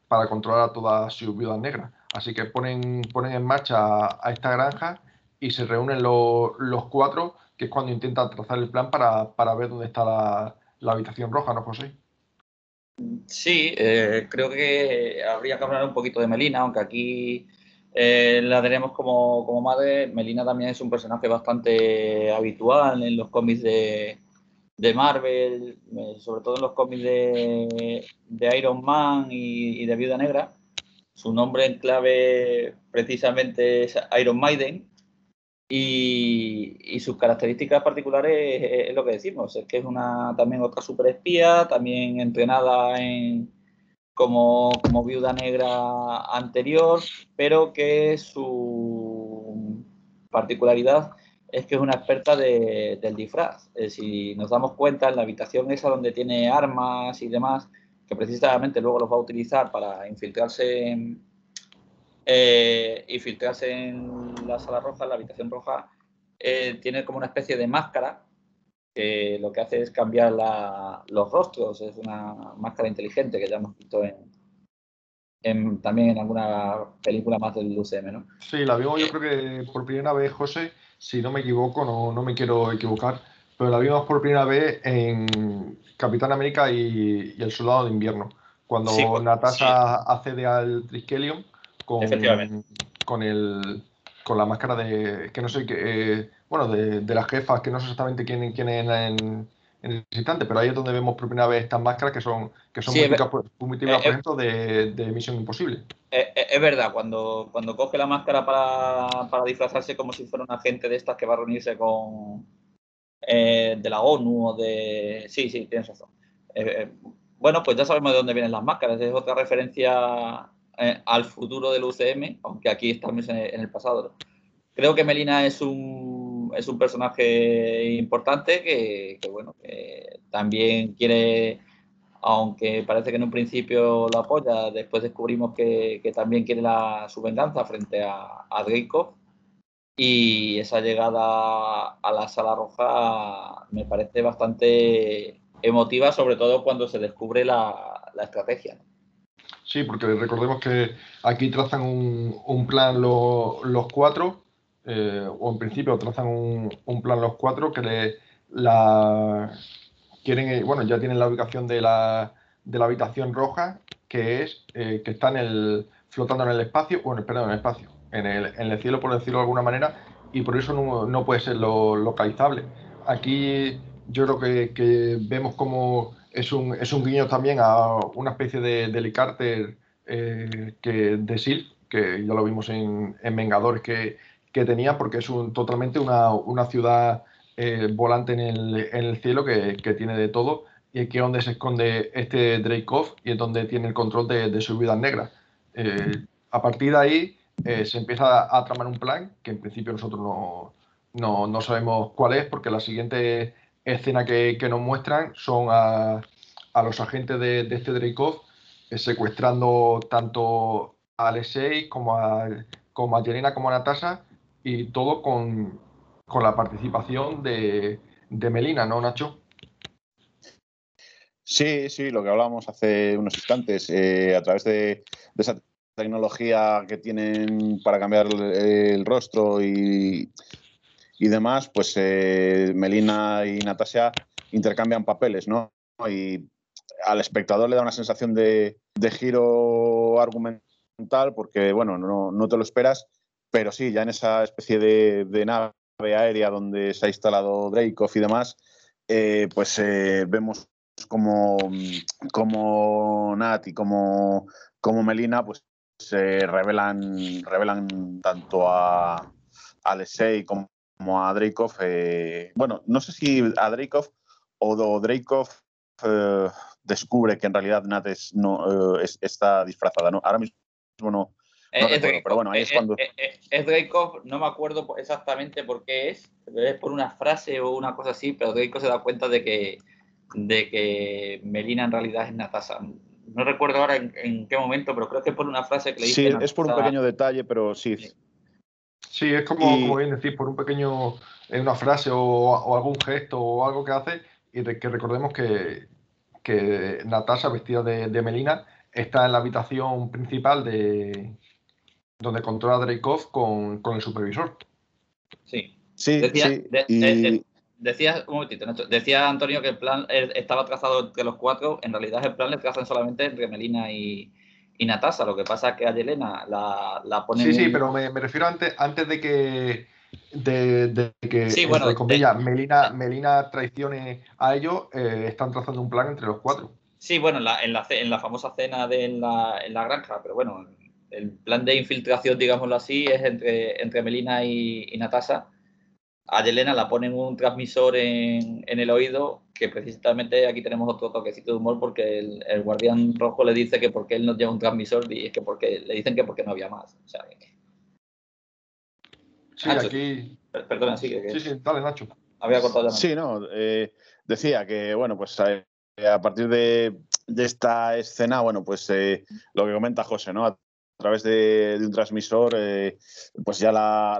para controlar a todas sus viudas negras. Así que ponen, ponen en marcha a, esta granja y se reúnen los cuatro, que es cuando intentan trazar el plan para, ver dónde está la, habitación roja, ¿no, José?
Sí, eh, creo que habría que hablar un poquito de Melina, aunque aquí eh, la tenemos como, como, madre. Melina también es un personaje bastante habitual en los cómics de, de Marvel, eh, sobre todo en los cómics de, de Iron Man y, de Viuda Negra. Su nombre en clave precisamente es Iron Maiden. Y, sus características particulares es, lo que decimos, es que es una también otra superespía, también entrenada en, como, como viuda negra anterior, pero que su particularidad es que es una experta del disfraz. si nos damos cuenta, en la habitación esa donde tiene armas y demás, que precisamente luego los va a utilizar para infiltrarse en, eh, infiltrarse en la sala roja, en la habitación roja, eh, tiene como una especie de máscara que lo que hace es cambiar los rostros, es una máscara inteligente que ya hemos visto en, también en alguna película más del UCM, ¿no?
Sí, la vimos yo creo que por primera vez, José, si no me equivoco, no, no me quiero equivocar, pero la vimos por primera vez en Capitán América y, El Soldado de Invierno, cuando Natasha accede al Triskelion con, con, el, con la máscara de, que no sé, qué... Eh, bueno, de, de, las jefas, que no sé exactamente quién, quién es en, en el instante, pero ahí es donde vemos por primera vez estas máscaras que son, que son muy, típicas, por eh, ejemplo, de, de, Misión Imposible.
Eh, eh, es, verdad, cuando, cuando coge la máscara para, para, disfrazarse como si fuera un agente de estas que va a reunirse con de la ONU o de... Sí, sí, tienes razón. bueno, pues ya sabemos de dónde vienen las máscaras. Es otra referencia al futuro del UCM, aunque aquí estamos en el pasado. Creo que Melina es un es un personaje importante que, bueno, también quiere, aunque parece que en un principio lo apoya, después descubrimos que, también quiere la, su venganza frente a, a Y esa llegada a la sala roja me parece bastante emotiva, sobre todo cuando se descubre la, estrategia.
Sí, porque recordemos que aquí trazan un, plan los cuatro eh, o en principio trazan un, plan los cuatro que le, la quieren, eh, bueno, ya tienen la ubicación de la, de la habitación roja, que es eh, que está en el, flotando en el espacio, bueno, perdón, en el espacio, en el, en el cielo, por decirlo de alguna manera, y por eso no, no puede ser lo, localizable. Aquí yo creo que, que, vemos como es un, es un guiño también a una especie de, de Carter que, de SIL, que ya lo vimos en, en Vengadores, que que tenía, porque es un, totalmente una, una ciudad eh, volante en el, en el cielo que, que, tiene de todo y que es donde se esconde este Dreykov y es donde tiene el control de, de sus vidas negras. Eh, a partir de ahí eh, se empieza a, tramar un plan que en principio nosotros no, no, no sabemos cuál es, porque la siguiente escena que, que nos muestran son a, a los agentes de, de este Dreykov secuestrando tanto a Alexei como a, como a Jelena como a Natasha y todo con, la participación de, Melina, ¿no, Nacho?
Sí, sí, lo que hablábamos hace unos instantes, eh, a través de, esa tecnología que tienen para cambiar el, rostro y, demás, pues eh, Melina y Natasha intercambian papeles, ¿no? Y al espectador le da una sensación de, giro argumental porque, bueno, no, te lo esperas, pero sí, ya en esa especie de, nave aérea donde se ha instalado Dreykov y demás, eh, pues eh, vemos como, como Nat y como, como Melina pues se revelan, revelan tanto a, a Alexei como, a Dreykov. Eh, bueno, no sé si a Dreykov o Dreykov eh, descubre que en realidad Nat no, eh, está disfrazada. ¿no? Ahora mismo no.
es pero bueno, ahí es, cuando. Es, Dreykov, no me acuerdo exactamente por qué es, es por una frase o una cosa así, pero Dreykov se da cuenta de que, de que Melina en realidad es Natasha. No recuerdo ahora en, qué momento, pero creo que es por una frase que le dice.
Sí, es por un pequeño detalle, pero sí.
Sí, es como, como bien decir, por un pequeño, eh, una frase o, algún gesto o algo que hace, y que recordemos que, que Natasha, vestida de, Melina, está en la habitación principal de donde controla Dreykov con, con el supervisor.
Sí.
Sí, sí.
decía, un momentito, decía Antonio que el plan estaba trazado entre los cuatro. En realidad, el plan le trazan solamente entre Melina y, y Natasha. Lo que pasa es que a Yelena la, la pone.
Sí, sí, pero me, me, refiero antes, antes de que de, que sí, bueno, Melina, Melina traicione a ellos, eh, están trazando un plan entre los cuatro.
Sí, bueno, en la, en la, en la famosa cena de en la, en la, granja, pero bueno, el plan de infiltración, digámoslo así, es entre, entre Melina y, y Natasha. A Yelena la ponen un transmisor en, en, el oído, que precisamente aquí tenemos otro toquecito de humor porque el, el, guardián rojo le dice que porque él no lleva un transmisor y es que porque le dicen que porque no había más. O sea,
Sí, aquí.
Perdona, sí.
Sí, sí, dale, Nacho.
Había cortado
Sí, no. Eh, decía que, bueno, pues eh, a, partir de, esta escena, bueno, pues eh, lo que comenta José, ¿no? A través de, un transmisor, pues ya la,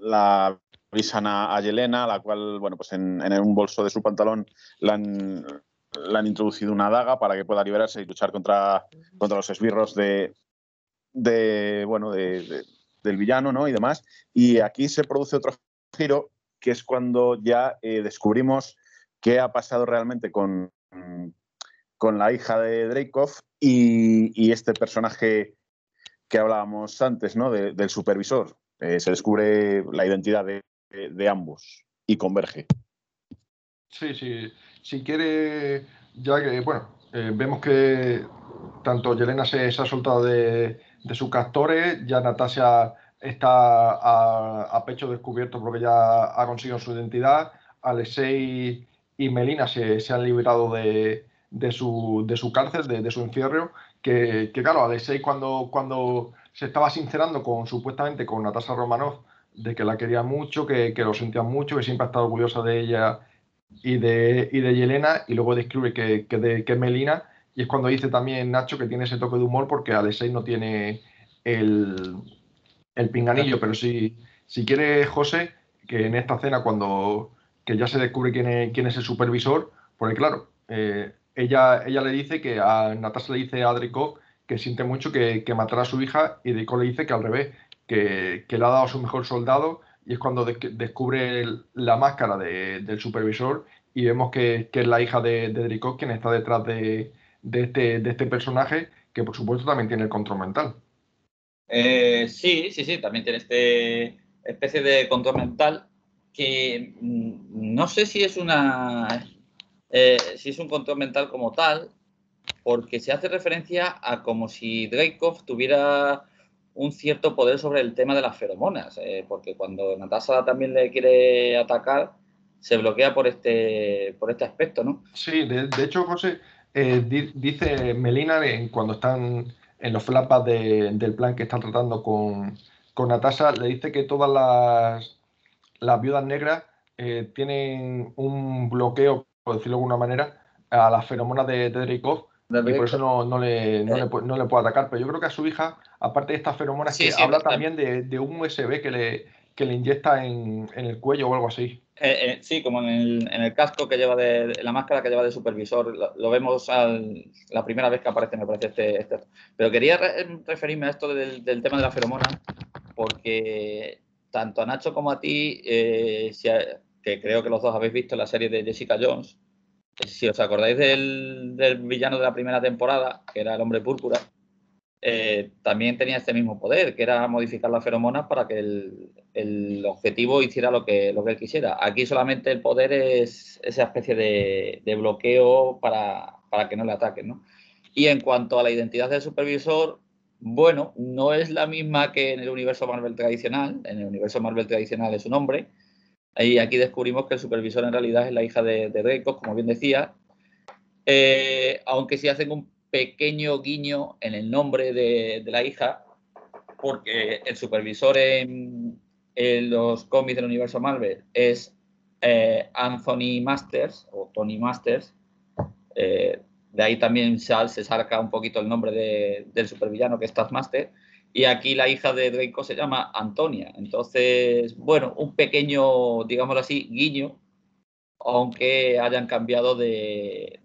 la, avisan a, Yelena, la cual, bueno, pues en, un bolso de su pantalón la han, le han introducido una daga para que pueda liberarse y luchar contra, contra los esbirros de, de bueno, de, del villano, ¿no? Y demás. Y aquí se produce otro giro, que es cuando ya eh, descubrimos qué ha pasado realmente con, con la hija de Dreykov y, este personaje que hablábamos antes, ¿no? del supervisor. Eh, se descubre la identidad de, ambos y converge.
Sí, sí. Si quiere, ya que, bueno, eh, vemos que tanto Yelena se, ha soltado de, de sus captores, ya Natasha está a, pecho descubierto porque ya ha conseguido su identidad, Alexei y Melina se, han liberado de, su, de su cárcel, de, su encierro, que, claro, Alexei cuando, cuando se estaba sincerando con supuestamente con Natasha Romanov, de que la quería mucho, que, lo sentía mucho, que siempre ha estado orgullosa de ella y de, y de Yelena, y luego describe que, que, de, que es Melina, y es cuando dice también Nacho que tiene ese toque de humor porque Alexei no tiene el, el pinganillo, pero si, si quiere José, que en esta cena cuando que ya se descubre quién es, quién es el supervisor, porque claro, eh, ella, ella le dice que a Natasha le dice a Draco que siente mucho que, que matará a su hija y Draco le dice que al revés, que, le ha dado a su mejor soldado y es cuando descubre la máscara del supervisor y vemos que, es la hija de, de quien está detrás de, este, de este personaje, que por supuesto también tiene el control mental.
Eh, sí, sí, sí, también tiene este especie de control mental que mm, no sé si es una eh, si es un control mental como tal, porque se hace referencia a como si Dreykov tuviera un cierto poder sobre el tema de las feromonas, eh, porque cuando Natasha también le quiere atacar, se bloquea por este, por este aspecto, ¿no?
Sí, de, hecho, José, dice Melina cuando están en los flashbacks del plan que están tratando con, con Natasha, le dice que todas las, las viudas negras eh, tienen un bloqueo, por decirlo de alguna manera, a las feromonas de, y por eso no, no, le, no, le, eh. no, le, puede atacar. Pero yo creo que a su hija, aparte de estas feromonas, que habla también de, de, un USB que le, que le inyecta en, en el cuello o algo así.
Eh, eh, sí, como en el, en el, casco que lleva de, la máscara que lleva de supervisor, lo, vemos la primera vez que aparece, me parece este. este. Pero quería referirme a esto del, tema de la feromona, porque tanto a Nacho como a ti, eh, que creo que los dos habéis visto la serie de Jessica Jones, si os acordáis del, villano de la primera temporada, que era el hombre púrpura, eh, también tenía este mismo poder, que era modificar las feromonas para que el, objetivo hiciera lo que, lo que él quisiera. Aquí solamente el poder es esa especie de, bloqueo para, que no le ataquen. ¿no? Y en cuanto a la identidad del supervisor, bueno, no es la misma que en el universo Marvel tradicional. En el universo Marvel tradicional es un hombre. Y aquí descubrimos que el supervisor en realidad es la hija de, de como bien decía. Eh, aunque sí hacen un pequeño guiño en el nombre de, la hija, porque el supervisor en, los cómics del universo Marvel es eh, Anthony Masters o Tony Masters. Eh, de ahí también se saca un poquito el nombre del supervillano que es Taskmaster. Y aquí la hija de Draco se llama Antonia. Entonces, bueno, un pequeño, digámoslo así, guiño aunque hayan cambiado de,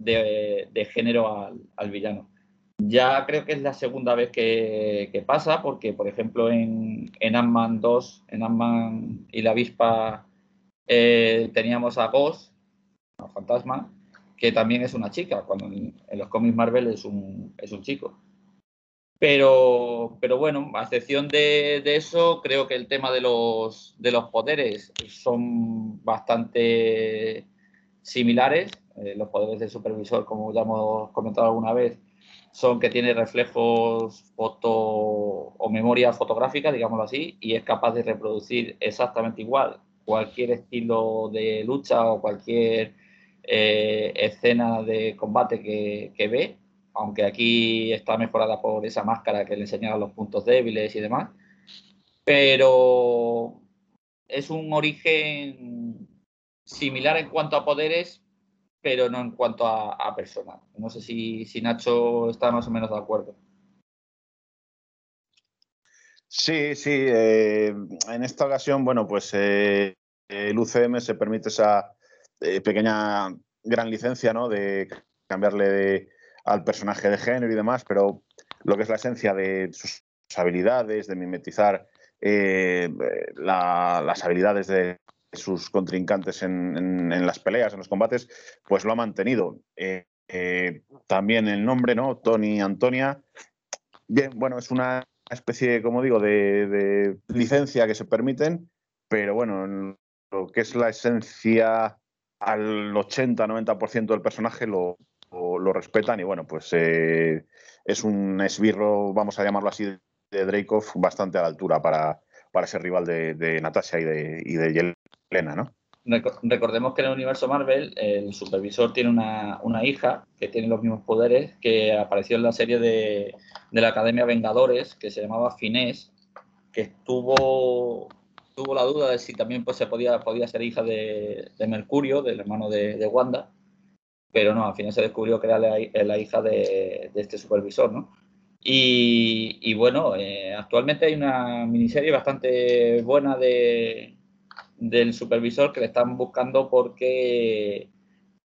género al, villano. Ya creo que es la segunda vez que, pasa, porque por ejemplo en, en Ant-Man 2, en Ant-Man y la avispa, eh, teníamos a Ghost, a fantasma, que también es una chica, cuando en, los cómics Marvel es un, es un chico. Pero, pero bueno, a excepción de, eso, creo que el tema de los, de los poderes son bastante similares. Eh, los poderes del supervisor, como ya hemos comentado alguna vez, son que tiene reflejos foto o memoria fotográfica, digámoslo así, y es capaz de reproducir exactamente igual cualquier estilo de lucha o cualquier eh, escena de combate que, que ve aunque aquí está mejorada por esa máscara que le enseñaba los puntos débiles y demás. Pero es un origen similar en cuanto a poderes, pero no en cuanto a, a personal. No sé si, Nacho está más o menos de acuerdo.
Sí, sí. Eh, en esta ocasión, bueno, pues eh, el UCM se permite esa eh, pequeña gran licencia, ¿no? De cambiarle de, al personaje de género y demás, pero lo que es la esencia de sus habilidades, de mimetizar eh, las habilidades de sus contrincantes en, las peleas, en los combates, pues lo ha mantenido. Eh, eh, también el nombre, ¿no? Tony Antonia. Bien, bueno, es una especie, como digo, de, de licencia que se permiten, pero bueno, lo que es la esencia al 80-90% del personaje lo, lo, respetan y bueno, pues eh, es un esbirro, vamos a llamarlo así, de Dreykov bastante a la altura para, para ser rival de, Natasha y de, y de Yelena, ¿no?
Recordemos que en el universo Marvel el supervisor tiene una, una, hija que tiene los mismos poderes que apareció en la serie de, de la Academia Vengadores que se llamaba Finés, que estuvo tuvo la duda de si también pues, se podía, podía ser hija de, Mercurio, del hermano de, Wanda, pero no, al final se descubrió que era la, hija de, este supervisor, ¿no? Y, bueno, eh, actualmente hay una miniserie bastante buena de, del supervisor que le están buscando porque,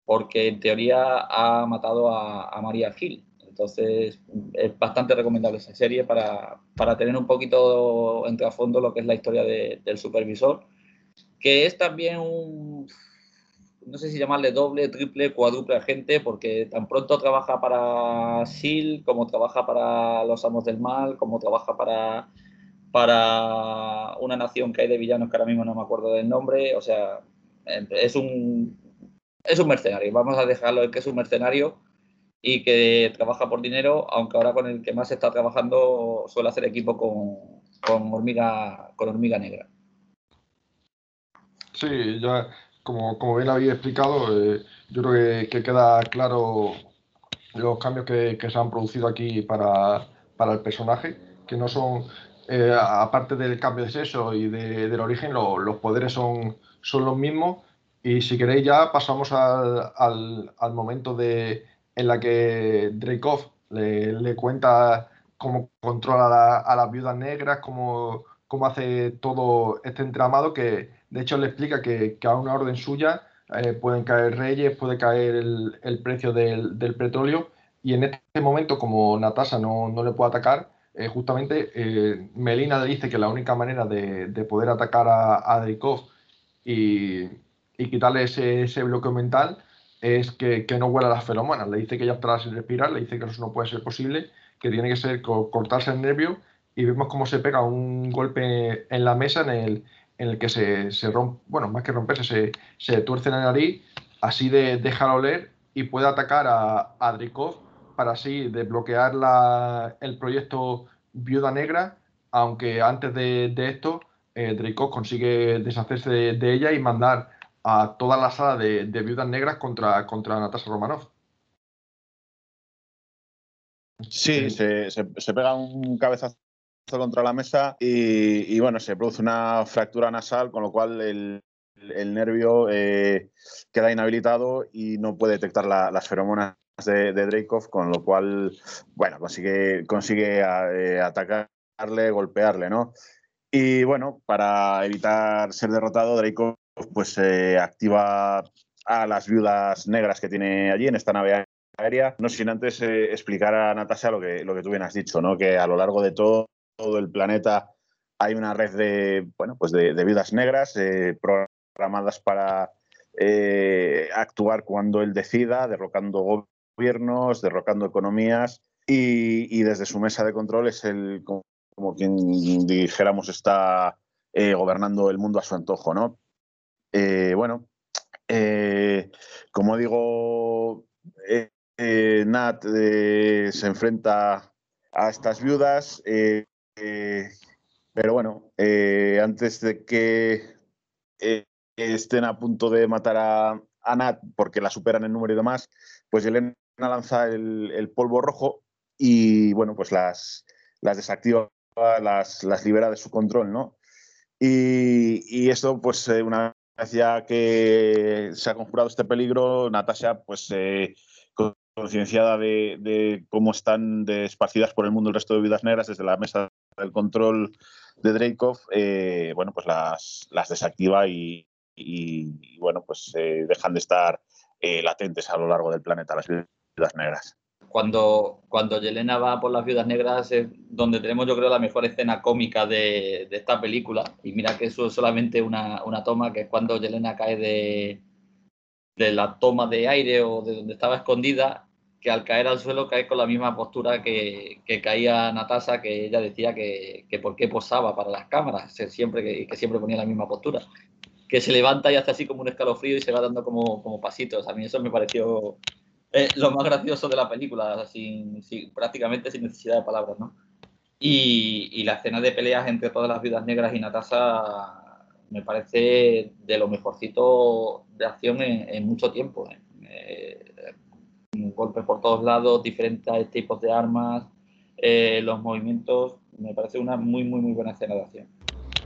porque en teoría ha matado a, María Gil. Entonces es bastante recomendable esa serie para, para tener un poquito a fondo lo que es la historia del supervisor, que es también un no sé si llamarle doble, triple, cuádruple agente, porque tan pronto trabaja para SEAL, como trabaja para los Amos del Mal, como trabaja para, para una nación que hay de villanos que ahora mismo no me acuerdo del nombre. O sea, es un, es un mercenario. Vamos a dejarlo en que es un mercenario y que trabaja por dinero, aunque ahora con el que más está trabajando suele hacer equipo con, con hormiga, con hormiga negra.
Sí, ya como, como bien habéis explicado, eh, yo creo que, queda claro los cambios que, se han producido aquí para, el personaje, que no son, eh, aparte del cambio de sexo y del origen, los poderes son, son los mismos. Y si queréis ya pasamos al, momento de, en la que Dreykov le, cuenta cómo controla a, las viudas negras, cómo, cómo hace todo este entramado que de hecho, le explica que, a una orden suya eh, pueden caer reyes, puede caer el, precio del, petróleo. Y en este momento, como Natasha no, le puede atacar, eh, justamente eh, Melina le dice que la única manera de, poder atacar a, a y, quitarle ese, bloqueo mental es que, no huela las feromonas. Le dice que ya estará sin respirar, le dice que eso no puede ser posible, que tiene que ser cortarse el nervio y vemos cómo se pega un golpe en la mesa en el, en el que se, se rompe, bueno, más que romperse, se, se tuerce la nariz, así de dejar oler y puede atacar a, a para así desbloquear la, el proyecto Viuda Negra, aunque antes de, esto eh, consigue deshacerse de, ella y mandar a toda la sala de, Viudas Negras contra, contra Natasha Romanoff.
Sí, se, se, pega un cabezazo contra la mesa y, bueno, se produce una fractura nasal, con lo cual el, nervio eh, queda inhabilitado y no puede detectar las feromonas de, de con lo cual, bueno, consigue, consigue eh, atacarle, golpearle, ¿no? Y bueno, para evitar ser derrotado, Dreykov pues eh, activa a las viudas negras que tiene allí en esta nave aérea. No sin antes eh, explicar a Natasha lo que, lo que tú bien has dicho, ¿no? Que a lo largo de todo, todo el planeta hay una red de, bueno, pues de, viudas negras programadas para actuar cuando él decida, derrocando gobiernos, derrocando economías y, desde su mesa de control es el, como, quien dijéramos, está eh, gobernando el mundo a su antojo, ¿no? Eh, bueno, eh, como digo, Nat se enfrenta a estas viudas, pero bueno, antes de que estén a punto de matar a, a Nat porque la superan en número de más, pues Yelena lanza el, polvo rojo y, bueno, pues las, las desactiva, las, las libera de su control, ¿no? Y, y esto, pues, eh, una vez ya que se ha conjurado este peligro, Natasha, pues, eh, concienciada de, cómo están esparcidas por el mundo el resto de vidas negras desde la mesa del control de Dreykov, eh, bueno, pues las, desactiva y, bueno, pues dejan de estar latentes a lo largo del planeta las vidas negras.
Cuando, cuando Yelena va por las viudas negras es donde tenemos yo creo la mejor escena cómica de, esta película. Y mira que eso es solamente una, toma, que es cuando Yelena cae de, de la toma de aire o de donde estaba escondida, que al caer al suelo cae con la misma postura que, caía Natasha, que ella decía que, que por qué posaba para las cámaras, siempre que, que, siempre ponía la misma postura. Que se levanta y hace así como un escalofrío y se va dando como, como pasitos. A mí eso me pareció eh, lo más gracioso de la película, sin, prácticamente sin necesidad de palabras, ¿no? Y, la escena de peleas entre todas las viudas negras y Natasha me parece de lo mejorcito de acción en, mucho tiempo. ¿eh? Eh, golpes por todos lados, diferentes tipos de armas, los movimientos, me parece una muy, muy, muy buena escena de acción.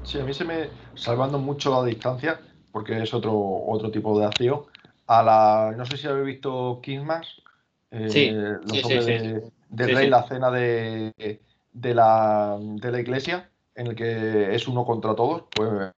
Sí, a mí se me, salvando mucho la distancia, porque es otro, otro tipo de acción, a la. No sé si habéis visto Kingsman.
Eh, sí, los hombres
de, Rey, la cena de, de, la, de la iglesia, en el que es uno contra todos, pues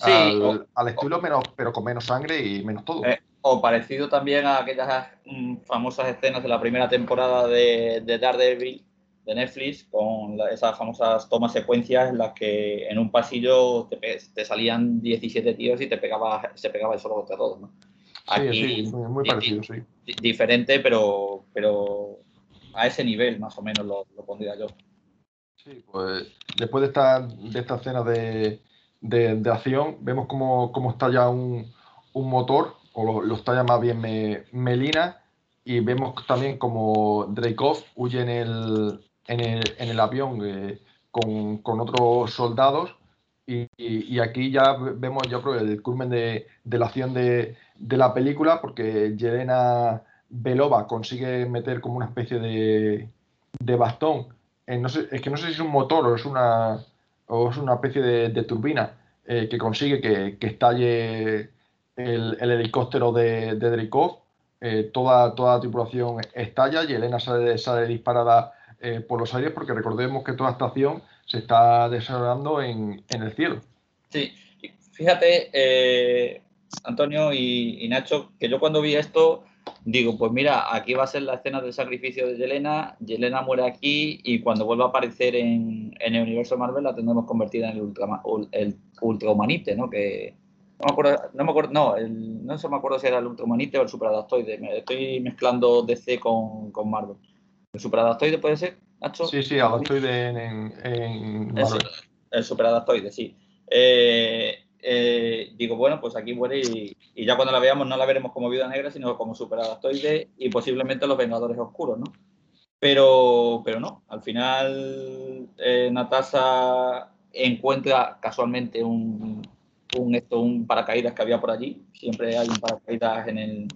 al, al, estilo menos, pero con menos sangre y menos todo.
Eh, o parecido también a aquellas mm, famosas escenas de la primera temporada de, de Daredevil de Netflix, con esas famosas tomas secuencias en las que en un pasillo te, te salían 17 tíos y te pegaba, se pegaba el solo contra todos. ¿no?
Aquí, sí, muy parecido, sí.
Diferente, pero, pero a ese nivel más o menos lo, pondría yo.
Sí, pues después de esta, de esta escena de, de, acción, vemos cómo, cómo estalla un, un, motor, o lo, lo estalla más bien Melina, y vemos también como Dreykov huye en el, en el, en el avión eh, con, con, otros soldados, y, aquí ya vemos, yo creo, el culmen de, de la acción de, de la película porque Yelena Belova consigue meter como una especie de, de bastón. no sé, es que no sé si es un motor o es una, o es una especie de, turbina eh, que consigue que, estalle el, helicóptero de, de Dreykov. Eh, toda, toda la tripulación estalla y Elena sale, disparada eh, por los aires porque recordemos que toda esta acción se está desarrollando en el cielo.
Sí, fíjate, Antonio y, Nacho, que yo cuando vi esto digo, pues mira, aquí va a ser la escena del sacrificio de Yelena, Yelena muere aquí y cuando vuelva a aparecer en, el universo Marvel la tendremos convertida en el, ultra, el ultrahumanite, ¿no? Que No me acuerdo, no, me acuerdo, no, el, no se me acuerdo si era el Ultramanite o el Superadaptoide. Me estoy mezclando DC con, con Marvel. ¿El Superadaptoide puede ser, Nacho?
Sí, sí, adaptoide en, en, en
El,
Marvel.
su- el Superadaptoide, sí. Eh, eh, digo, bueno, pues aquí muere y, y ya cuando la veamos no la veremos como Viuda Negra, sino como Superadaptoide y posiblemente los Vengadores Oscuros, ¿no? Pero, pero no, al final eh, Natasha encuentra casualmente un, un, esto, un paracaídas que había por allí. Siempre hay un paracaídas en el,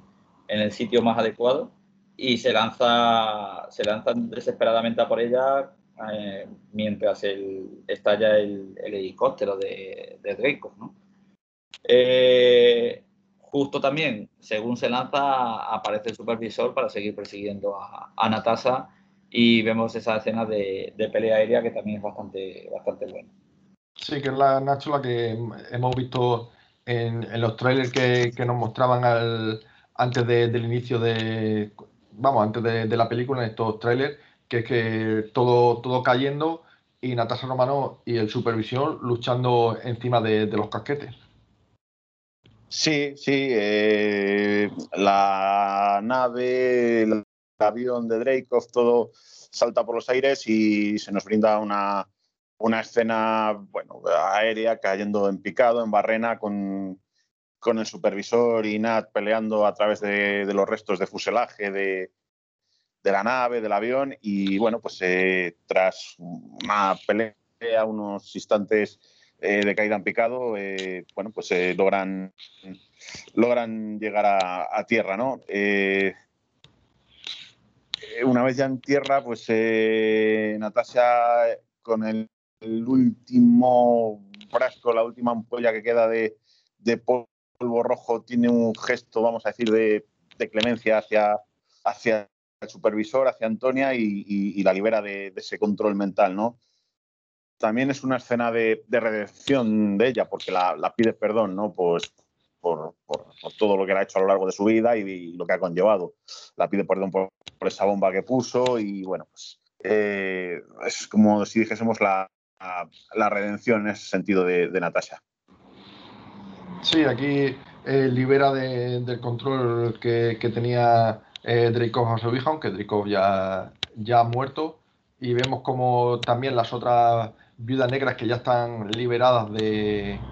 en el sitio más adecuado y se lanza, se lanza desesperadamente a por ella eh, mientras el, estalla el, el helicóptero de, de Draco. Eh, justo también, según se lanza, aparece el supervisor para seguir persiguiendo a, a Natasha y vemos esa escena de, pelea aérea que también es bastante, bastante buena.
Sí, que es la Nacho la que hemos visto en, los trailers que, nos mostraban al- antes de- del inicio de, vamos, antes de, de la película, en estos trailers, que es que todo, todo cayendo y Natasha Romano y el supervisión luchando encima de, de los casquetes.
Sí, sí. eh, la nave, el avión de Dreykov, todo salta por los aires y se nos brinda una, una escena bueno, aérea cayendo en picado, en barrena, con, con el supervisor y Nat peleando a través de, de los restos de fuselaje de, de la nave, del avión. Y bueno, pues eh, tras una pelea, unos instantes eh, de caída en picado, eh, bueno, pues logran, logran llegar a, tierra, ¿no? Una vez ya en tierra, pues Natasha con el, último frasco, la última ampolla que queda de, de polvo rojo, tiene un gesto, vamos a decir, de, de clemencia hacia, hacia supervisor, hacia Antonia y, y- y la libera de, de ese control mental, ¿no? También es una escena de, de redención de ella, porque la, la pide perdón, ¿no? Pues por, por- por todo lo que le ha hecho a lo largo de su vida y, y lo que ha conllevado. La pide perdón por, por esa bomba que puso y, bueno, pues eh, es como si dijésemos la, la, la redención en ese sentido de, de Natasha.
Sí, aquí eh, libera de- del control que, que tenía eh, Dreykov a su hija, aunque Dreykov ya, ya ha muerto. Y vemos como también las otras viudas negras que ya están liberadas de,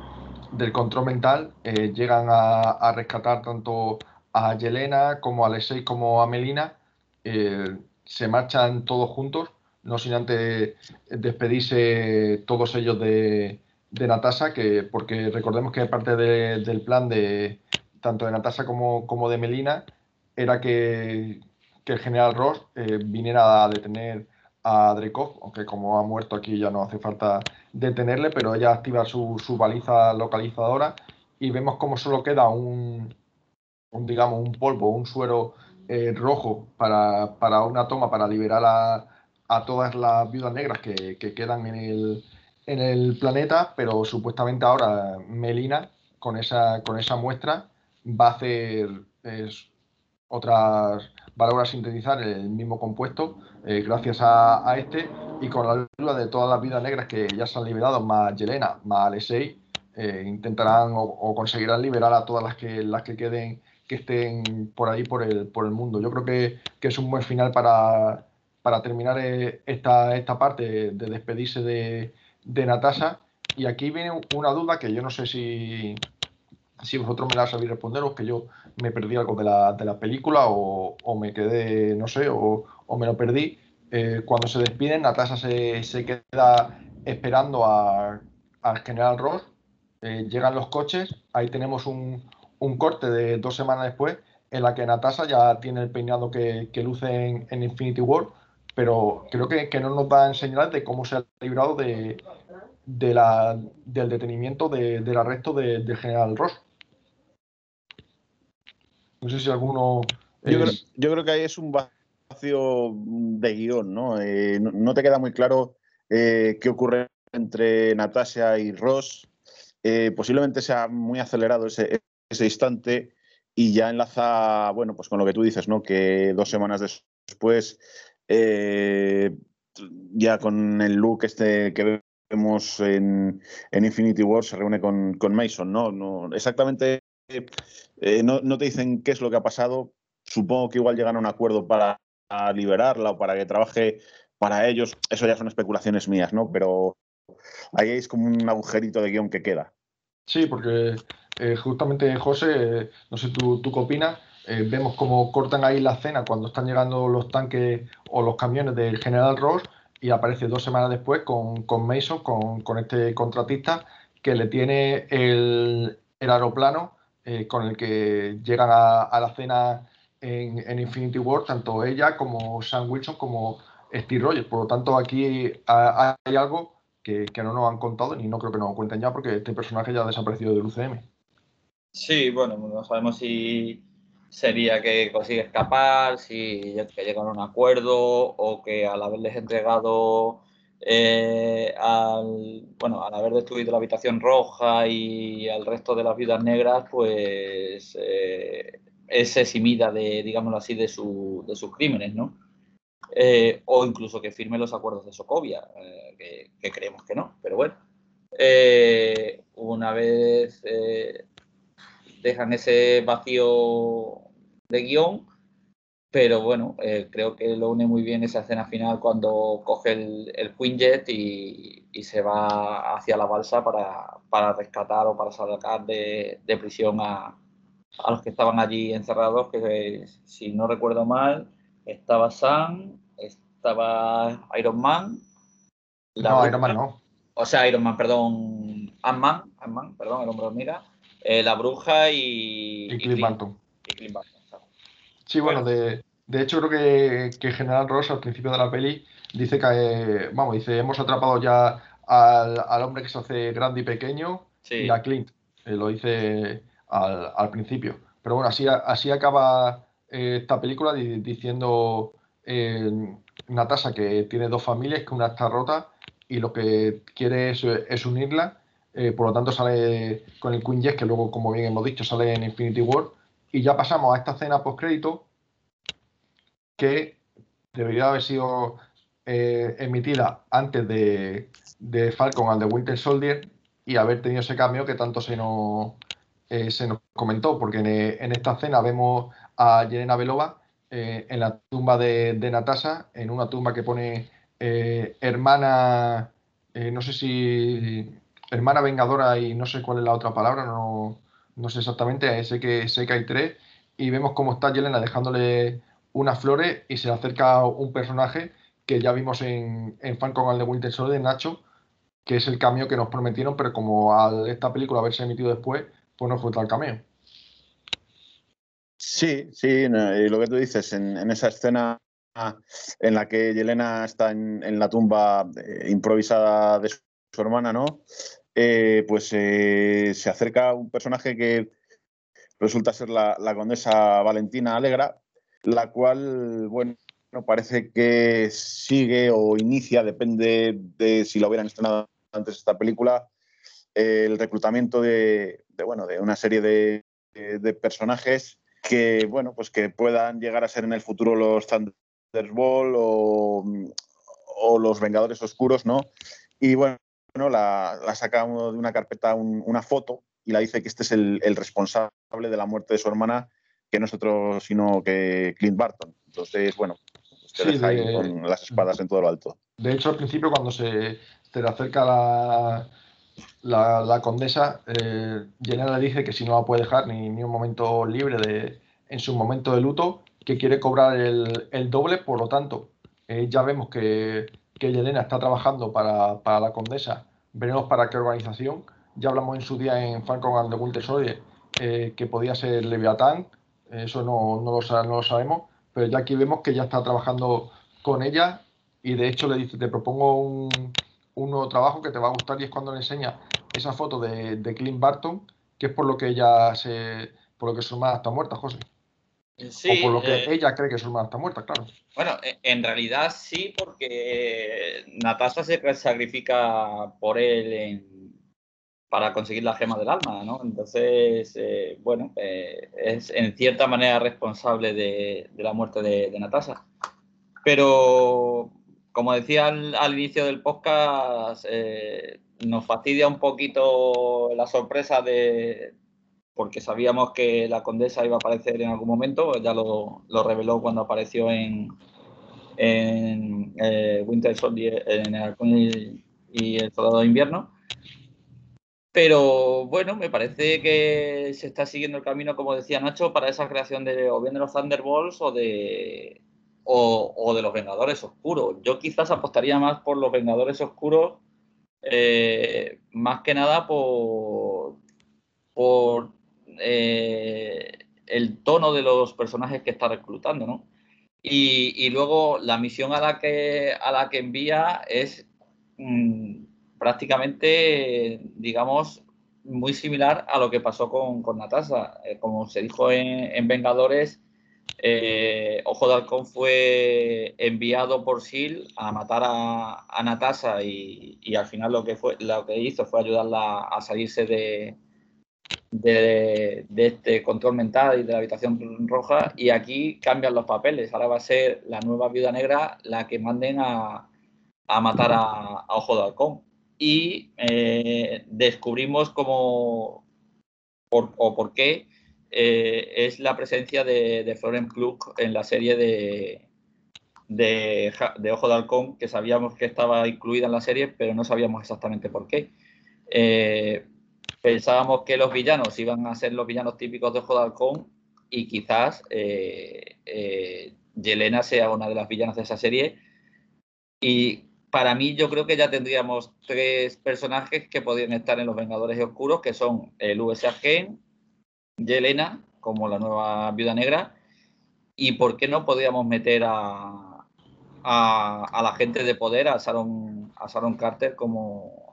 del control mental eh, llegan a, a rescatar tanto a Yelena como a Alexei como a Melina. Eh, se marchan todos juntos, no sin antes despedirse todos ellos de, de Natasha, que, porque recordemos que parte de- del plan de tanto de Natasha como, como de Melina era que, que el general Ross eh, viniera a detener a Dreykov, aunque como ha muerto aquí ya no hace falta detenerle, pero ella activa su, su baliza localizadora y vemos como solo queda un, digamos, un polvo, un suero eh, rojo para, para una toma, para liberar a, a todas las viudas negras que, que quedan en el, en el planeta, pero supuestamente ahora Melina, con esa, con esa muestra, va a hacer otras, va a lograr sintetizar el mismo compuesto eh, gracias a, este y con la ayuda de todas las vidas negras que ya se han liberado, más Yelena, más Alexei, eh, intentarán o, conseguirán liberar a todas las que, las que queden, que estén por ahí por el, por el mundo. Yo creo que, que es un buen final para, para terminar eh, esta, esta parte de despedirse de, de Natasha. Y aquí viene una duda que yo no sé si, si vosotros me la sabéis responder o que yo me perdí algo de la, de la película o, o me quedé, no sé, o, o me lo perdí. Eh, cuando se despiden, Natasha se, se queda esperando a- al general Ross. Eh, llegan los coches, ahí tenemos un, un corte de dos semanas después en la que Natasha ya tiene el peinado que, que luce en, Infinity War, pero creo que, que no nos dan señales de cómo se ha librado de, de la, del detenimiento de- del arresto de- del general Ross. No sé si alguno.
Yo, creo, yo creo que ahí es un vacío de guion, ¿no? Eh, no, no te queda muy claro eh, qué ocurre entre Natasha y Ross. Eh, posiblemente sea muy acelerado ese, ese instante y ya enlaza, bueno, pues con lo que tú dices, ¿no? Que dos semanas después, eh, ya con el look este que vemos en, Infinity War se reúne con, Mason, ¿no? no exactamente eh, no, no, te dicen qué es lo que ha pasado. Supongo que igual llegan a un acuerdo para liberarla o para que trabaje para ellos. Eso ya son especulaciones mías, ¿no? Pero ahí es como un agujerito de guion que queda.
Sí, porque eh, justamente, José, no sé tú, tú qué opinas, eh, vemos cómo cortan ahí la escena cuando están llegando los tanques o los camiones del general Ross y aparece dos semanas después con, con Mason, con, con, este contratista, que le tiene el, el aeroplano eh, con el que llegan a, la cena en, Infinity War, tanto ella como Sam Wilson como Steve Rogers. Por lo tanto, aquí hay algo que, no nos han contado ni no creo que nos cuenten ya porque este personaje ya ha desaparecido del UCM.
Sí, bueno, no sabemos si sería que consigue escapar, si que llegan a un acuerdo o que al haberles entregado eh, al, bueno, al haber destruido la habitación roja y al resto de las viudas negras, pues eh, es eximida de, digámoslo así, de, su, de sus crímenes, ¿no? Eh, o incluso que firme los acuerdos de Socovia, que, creemos que no, pero bueno. una vez dejan ese vacío de guion, pero bueno, eh, creo que lo une muy bien esa escena final cuando coge el, el Quinjet y, y, se va hacia la balsa para, para rescatar o para sacar de, de prisión a, a, los que estaban allí encerrados, que si no recuerdo mal, estaba Sam, estaba Iron Man.
no, Iron Man no.
O sea, Iron Man, perdón, Ant-Man, Ant perdón, el hombre hormiga, eh, la bruja y...
Y Clint Barton. Y Clint Barton. Sí, bueno, de, de hecho creo que, que, General Ross al principio de la peli dice que, eh, vamos, dice, hemos atrapado ya al, al, hombre que se hace grande y pequeño y a Clint, eh, lo dice al, al, principio. Pero bueno, así, así acaba eh, esta película diciendo Natasha que tiene dos familias, que una está rota y lo que quiere es, es unirla. por lo tanto sale con el Queen Jet, que luego, como bien hemos dicho, sale en Infinity War y ya pasamos a esta escena post-crédito que debería haber sido eh, emitida antes de, Falcon and the Winter Soldier y haber tenido ese cambio que tanto se nos, eh, se nos comentó, porque en, esta escena vemos a Yelena Belova eh, en la tumba de, de, Natasha, en una tumba que pone hermana, no sé si hermana vengadora y no sé cuál es la otra palabra, no, no sé exactamente, sé que, sé que hay tres, y vemos cómo está Yelena dejándole unas flores y se le acerca un personaje que ya vimos en, en Falcon and the Winter Soldier, Nacho, que es el cameo que nos prometieron, pero como a esta película haberse emitido después, pues no fue tal cameo.
Sí, sí, y lo que tú dices, en, esa escena en la que Yelena está en, la tumba eh, improvisada de su, hermana, ¿no? Eh, pues eh, se acerca un personaje que resulta ser la, condesa Valentina Alegra, la cual, bueno, parece que sigue o inicia, depende de si lo hubieran estrenado antes esta película, el reclutamiento de, bueno, de una serie de, personajes que, bueno, pues que puedan llegar a ser en el futuro los Thunderbolt o, o los Vengadores Oscuros, ¿no? Y bueno, bueno, la, la saca de una carpeta una foto y la dice que este es el, responsable de la muerte de su hermana, que no es otro sino que Clint Barton. Entonces, bueno, se deja ahí con las espadas en todo lo alto.
De hecho, al principio, cuando se, le acerca la, la, condesa, eh, le dice que si no la puede dejar ni, ni un momento libre de, en su momento de luto, que quiere cobrar el, el doble, por lo tanto, eh, ya vemos que que Yelena está trabajando para, la condesa, veremos para qué organización. Ya hablamos en su día en Falcon and the Winter Soldier eh, que podía ser Leviatán, eso no, no, lo, sabemos, pero ya aquí vemos que ya está trabajando con ella y de hecho le dice, te propongo un, nuevo trabajo que te va a gustar y es cuando le enseña esa foto de, de Clint Barton, que es por lo que ella se, por lo que su hermana está muerta, José.
O
por lo que eh, ella cree que su hermana está muerta, claro.
Bueno, e, en realidad sí, porque Natasha se sacrifica por él para conseguir la gema del alma, ¿no? Entonces, eh, bueno, eh, es en cierta manera responsable de, la muerte de, de, Natasha. Pero como decía al, inicio del podcast, nos fastidia un poquito la sorpresa de, porque sabíamos que la condesa iba a aparecer en algún momento, ya lo, reveló cuando apareció en, en eh, Winter Soldier, en el y el Soldado de Invierno. Pero bueno, me parece que se está siguiendo el camino, como decía Nacho, para esa creación de o bien de los Thunderbolts o de, o, de los Vengadores Oscuros. Yo quizás apostaría más por los Vengadores Oscuros, eh, más que nada por, por eh, el tono de los personajes que está reclutando, ¿no? Y, luego la misión a la que, a la que envía es mm, prácticamente, digamos, muy similar a lo que pasó con, con Natasha. Eh, como se dijo en, Vengadores, eh, Ojo de Halcón fue enviado por Sil a matar a, a Natasha y, y, al final lo que, fue, lo que hizo fue ayudarla a salirse de, de, este control mental y de la habitación roja y aquí cambian los papeles. Ahora va a ser la nueva viuda negra la que manden a, matar a, Ojo de Halcón. Y eh, descubrimos cómo o por qué eh, es la presencia de, de Florence Pugh en la serie de, de, Ojo de Halcón, que sabíamos que estaba incluida en la serie, pero no sabíamos exactamente por qué. Eh, pensábamos que los villanos iban a ser los villanos típicos de Ojo y quizás eh, eh, Yelena sea una de las villanas de esa serie. Y para mí yo creo que ya tendríamos tres personajes que podrían estar en los Vengadores Oscuros, que son el USA Gen, Yelena, como la nueva Viuda Negra, y por qué no podríamos meter a, a, la gente de poder, a Sharon, a Sharon Carter como,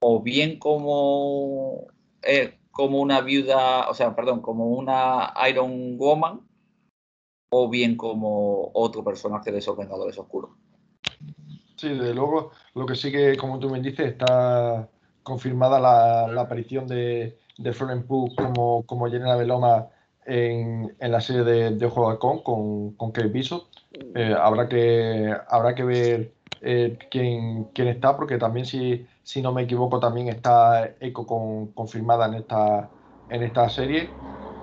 o bien como, eh, como una viuda, o sea, perdón, como una Iron Woman, o bien como otro personaje de esos Vengadores Oscuros.
Sí, desde luego, lo que sí que, como tú me dices, está confirmada la, aparición de, de Florence Pugh como, como Jelena Beloma en, en, la serie de, de Ojo de Halcón con, con Kate Bishop. Eh, habrá, que, habrá que ver eh, quién, quién, está, porque también si, si no me equivoco también está Echo con, confirmada en esta, en esta serie.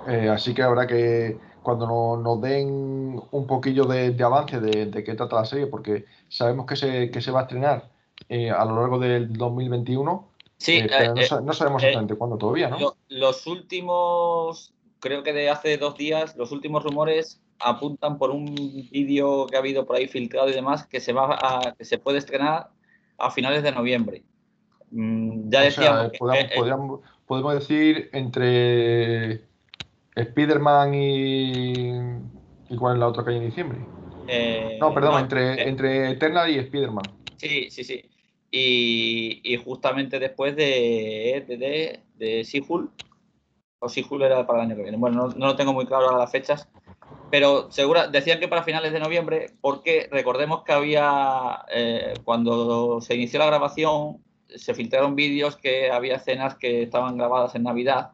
Eh, así que habrá que, cuando nos, den un poquillo de, avance de, de, qué trata la serie, porque sabemos que se, que se va a estrenar eh, a lo largo del 2021.
Sí,
pero no, sabemos exactamente cuándo todavía, ¿no?
los últimos, creo que de hace dos días, los últimos rumores apuntan por un vídeo que ha habido por ahí filtrado y demás que se va a, que se puede estrenar a finales de noviembre.
Mm, ya decíamos. podemos, decir entre Spider-Man y. ¿Y cuál es la otra que hay en diciembre? Eh, no, perdón, entre, eh, entre Eternal y Spider-Man.
Sí, sí, sí. Y, justamente después de, de, de, de o Sihul era para el año que viene. Bueno, no, no lo tengo muy claro ahora las fechas, pero segura, decían que para finales de noviembre, porque recordemos que había, eh, cuando se inició la grabación, se filtraron vídeos que había escenas que estaban grabadas en Navidad,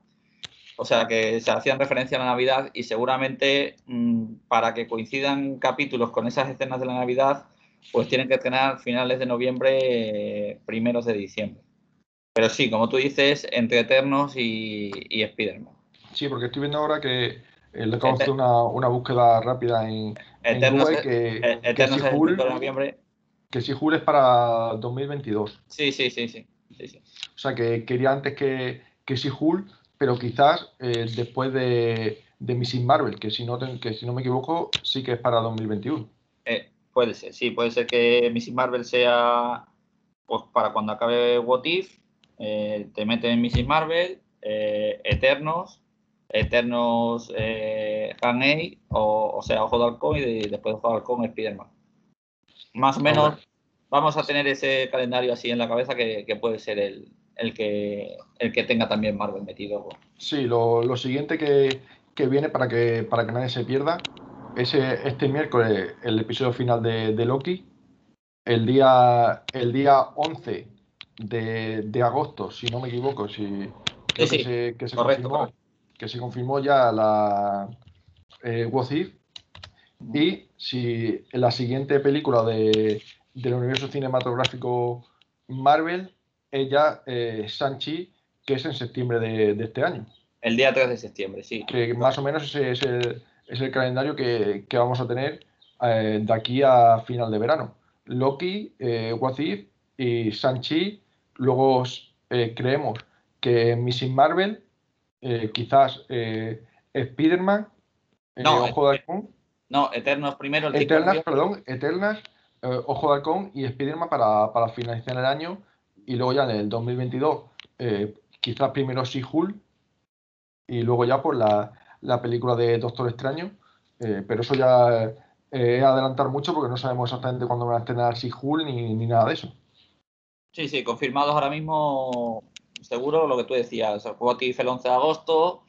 o sea, que se hacían referencia a la Navidad y seguramente mm, para que coincidan capítulos con esas escenas de la Navidad, pues tienen que tener finales de noviembre, primeros de diciembre. Pero sí, como tú dices, entre Eternos y, y Spider-Man.
Sí, porque estoy viendo ahora que le acabo de hacer una, una, búsqueda rápida en,
Google que, e- que, si Hulk,
que si es para 2022.
Sí, sí, sí, sí.
O sea, que quería antes que, que si Hulk, pero quizás eh, después de, de Mrs. Marvel, que si, no que si no me equivoco, sí que es para 2021.
Eh, puede ser, sí, puede ser que Mrs. Marvel sea pues para cuando acabe What If, eh, te meten en Mrs. Marvel, Eternos, Eternos eh, o, o, sea, Ojo de Halcón y después de Ojo de Halcón Spider-Man. Más o menos vamos a tener ese calendario así en la cabeza que, puede ser el, el, que, el que tenga también Marvel metido.
Sí, lo, siguiente que, viene para que, para que nadie se pierda es eh, este miércoles el episodio final de, Loki. El día, el día 11 de, agosto, si no me equivoco, si, que se, que se confirmó que se confirmó ya la eh, Y si en la siguiente película de, del universo cinematográfico Marvel es ya eh, Sanchi, que es en septiembre de, este año.
El día 3 de septiembre, sí.
Que más o menos ese es el, es el calendario que, vamos a tener eh, de aquí a final de verano. Loki, eh, y Sanchi. Luego eh, creemos que Missing Marvel, quizás Spider-Man,
no, Ojo de Halcón. No, Eternos primero.
El Eternas, perdón, Eternas, Ojo de Halcón y Spider-Man para, para finalizar el año y luego ya en el 2022 eh, quizás primero She-Hulk y luego ya por la, película de Doctor Extraño, eh, pero eso ya eh, es adelantar mucho porque no sabemos exactamente cuándo van a estrenar She-Hulk ni, ni, nada de eso.
Sí, sí, confirmados ahora mismo, seguro lo que tú decías, What el 11 de agosto,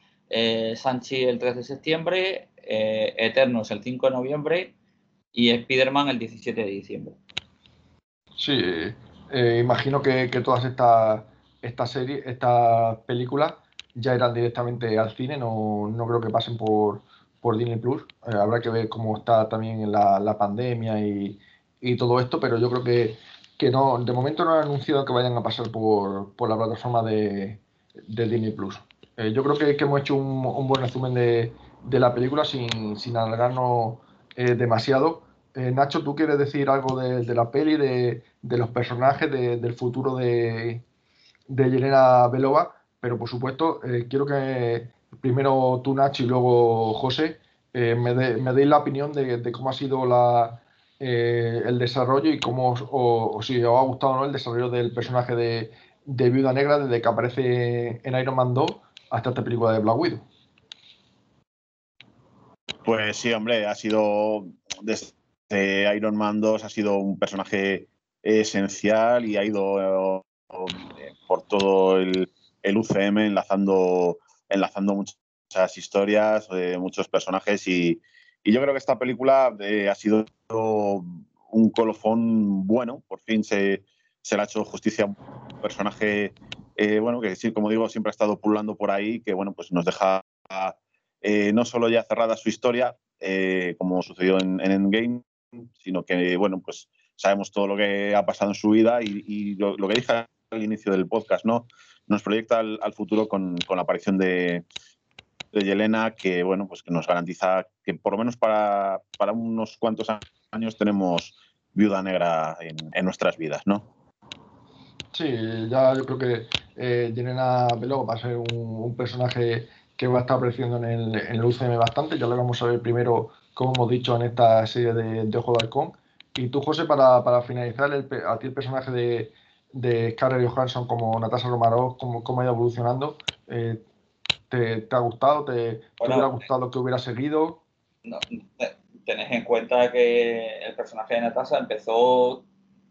Sanchi el 3 de septiembre, Eternos el 5 de noviembre y Spider-Man el 17 de diciembre.
Sí, eh, imagino que, todas estas esta series, estas películas ya irán directamente al cine, no, creo que pasen por, por Disney Plus. Eh, habrá que ver cómo está también la, la pandemia y, todo esto, pero yo creo que, que, no, de momento no han anunciado que vayan a pasar por, la plataforma de, Disney Plus. Eh, yo creo que, hemos hecho un, buen resumen de, la película sin, sin alargarnos demasiado. Eh, Nacho, ¿tú quieres decir algo de, la peli, de, los personajes, del futuro de, de Yelena Belova? Pero por supuesto, eh, quiero que primero tú, Nacho, y luego José, eh, me, deis la opinión de, cómo ha sido la, el desarrollo y cómo, o, si os ha gustado o no el desarrollo del personaje de, Viuda Negra desde que aparece en Iron Man 2 hasta esta película de Black Widow.
Pues sí, hombre, ha sido Iron Man 2 ha sido un personaje esencial y ha ido eh, por todo el, UCM enlazando, enlazando muchas historias, eh, muchos personajes y, yo creo que esta película eh, ha sido un colofón bueno, por fin se, se le ha hecho justicia a un personaje, bueno, que sí, como digo, siempre ha estado pululando por ahí, que bueno, pues nos deja no solo ya cerrada su historia, como sucedió en, en Endgame, sino que, bueno, pues sabemos todo lo que ha pasado en su vida y, lo, que dije al inicio del podcast, ¿no? Nos proyecta al, futuro con, la aparición de, de Yelena, que, bueno, pues que nos garantiza que por lo menos para, unos cuantos años tenemos viuda negra en, nuestras vidas, ¿no?
Sí, ya yo creo que eh, Yelena Beló va a ser un, personaje que va a estar apareciendo en el, en el UCM bastante. Ya lo vamos a ver primero como hemos dicho en esta serie de, de Ojo de Halcón. Y tú, José, para, finalizar, el, a ti el personaje de, de Scarlett Johansson como Natasha Romanoff, cómo, cómo ha ido evolucionando, eh, ¿te, ha gustado? ¿Te, hubiera gustado que hubiera seguido?
No, tenés en cuenta que el personaje de Natasha empezó,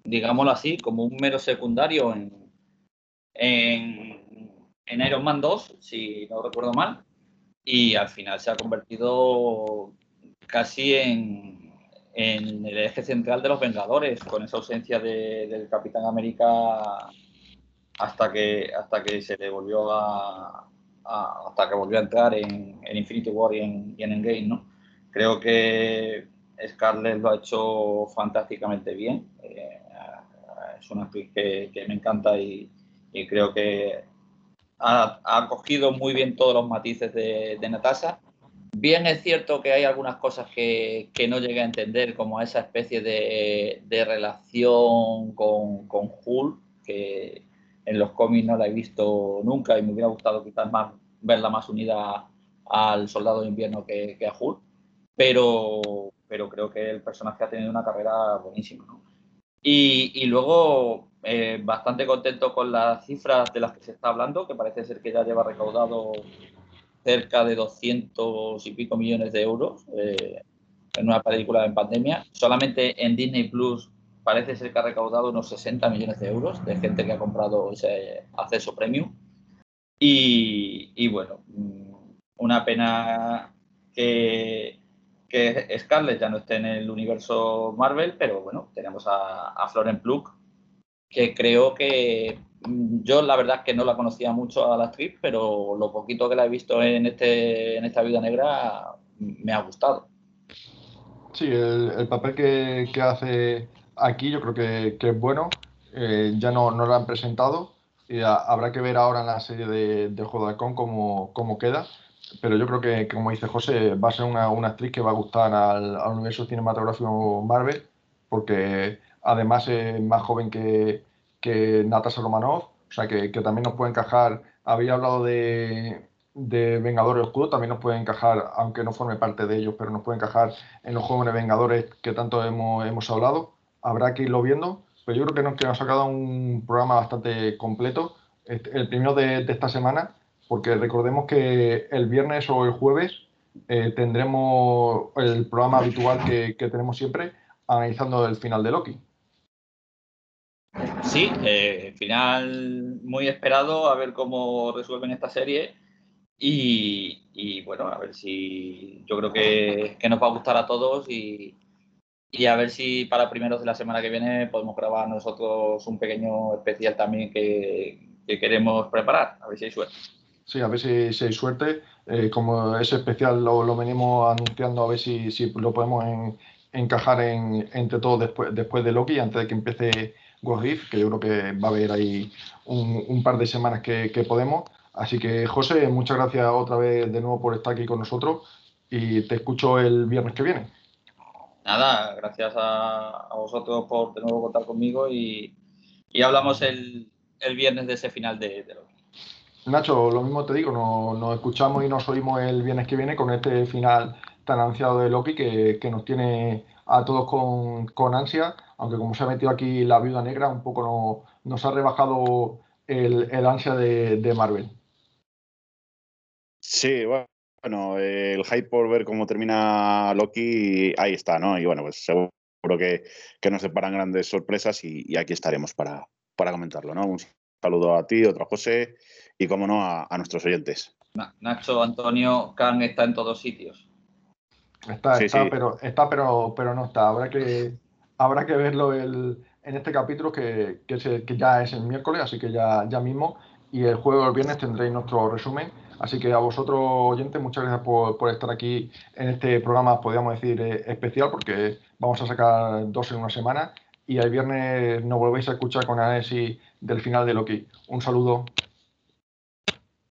digámoslo así, como un mero secundario en, en, en Iron Man 2, si no recuerdo mal, y al final se ha convertido casi en, el eje central de los Vengadores, con esa ausencia del Capitán América hasta que, hasta que se le volvió a, hasta que volvió a entrar en, Infinity War y en, y Endgame, ¿no? Creo que Scarlett lo ha hecho fantásticamente bien. Eh, es una actriz que, me encanta y, creo que ha, cogido muy bien todos los matices de, de Natasha Bien es cierto que hay algunas cosas que, no llegué a entender, como esa especie de, relación con, con Hulk, que en los cómics no la he visto nunca y me hubiera gustado quizás más verla más unida al Soldado de Invierno que, a Hulk, pero, pero creo que el personaje ha tenido una carrera buenísima. Y, luego, eh, bastante contento con las cifras de las que se está hablando, que parece ser que ya lleva recaudado cerca de 200 y pico millones de euros eh, en una película en pandemia. Solamente en Disney Plus parece ser que ha recaudado unos 60 millones de euros de gente que ha comprado ese acceso premium. Y, bueno, mm, una pena que, que, Scarlett ya no esté en el universo Marvel, pero bueno, tenemos a, a Florence Pugh, que creo que Mm, yo la verdad es que no la conocía mucho a la actriz, pero lo poquito que la he visto en, este, en esta vida negra me ha gustado.
Sí, el, papel que, hace aquí yo creo que, es bueno. Eh, ya no, no, lo han presentado. Y habrá que ver ahora en la serie de, de de cómo, cómo queda. Pero yo creo que, como dice José, va a ser una, actriz que va a gustar al, universo cinematográfico Marvel, porque además es más joven que, que Natasha Romanoff, o sea que, que también nos puede encajar. Había hablado de, de Vengadores Oscuros también nos puede encajar, aunque no forme parte de ellos, pero nos puede encajar en los jóvenes Vengadores que tanto hemos, hemos hablado. Habrá que irlo viendo, pero yo creo que nos, que nos ha quedado un programa bastante completo, este, el primero de, esta semana, porque recordemos que el viernes o el jueves eh, tendremos el programa habitual que, tenemos siempre, analizando el final de Loki.
Sí, eh, final muy esperado, a ver cómo resuelven esta serie y, bueno, a ver si yo creo que, nos va a gustar a todos y, a ver si para primeros de la semana que viene podemos grabar nosotros un pequeño especial también que, queremos preparar. A ver si hay suerte.
Sí, a ver si, hay suerte. Eh, como ese especial lo, venimos anunciando, a ver si, lo podemos encajar entre todos después, después de Loki, antes de que empiece What que yo creo que va a haber ahí un, par de semanas que podemos. Así que, José, muchas gracias otra vez de nuevo por estar aquí con nosotros y te escucho el viernes que viene.
Nada, gracias a, vosotros por de nuevo contar conmigo y, hablamos el, viernes de ese final de, de Loki.
Nacho, lo mismo te digo, nos, escuchamos y nos oímos el viernes que viene con este final tan ansiado de Loki que, nos tiene a todos con, ansia, aunque como se ha metido aquí la viuda negra, un poco nos ha rebajado el, ansia de Marvel.
Sí, bueno, el hype por ver cómo termina Loki, ahí está, ¿no? Y bueno, pues seguro que, que nos separan grandes sorpresas y, aquí estaremos para, para, comentarlo, ¿no? Un saludo a ti, otro a José y, como no, a, nuestros oyentes.
Nacho, Antonio, Khan está en todos sitios.
Está, está, Pero, está pero, pero no está. Habrá que, habrá que verlo el, en este capítulo que, que, que, ya es el miércoles, así que ya, ya mismo. Y el jueves o el viernes tendréis nuestro resumen Así que a vosotros, oyentes, muchas gracias por, estar aquí en este programa, podríamos decir, eh, especial, porque vamos a sacar dos en una semana y el viernes nos volvéis a escuchar con análisis del final de Loki. Un saludo.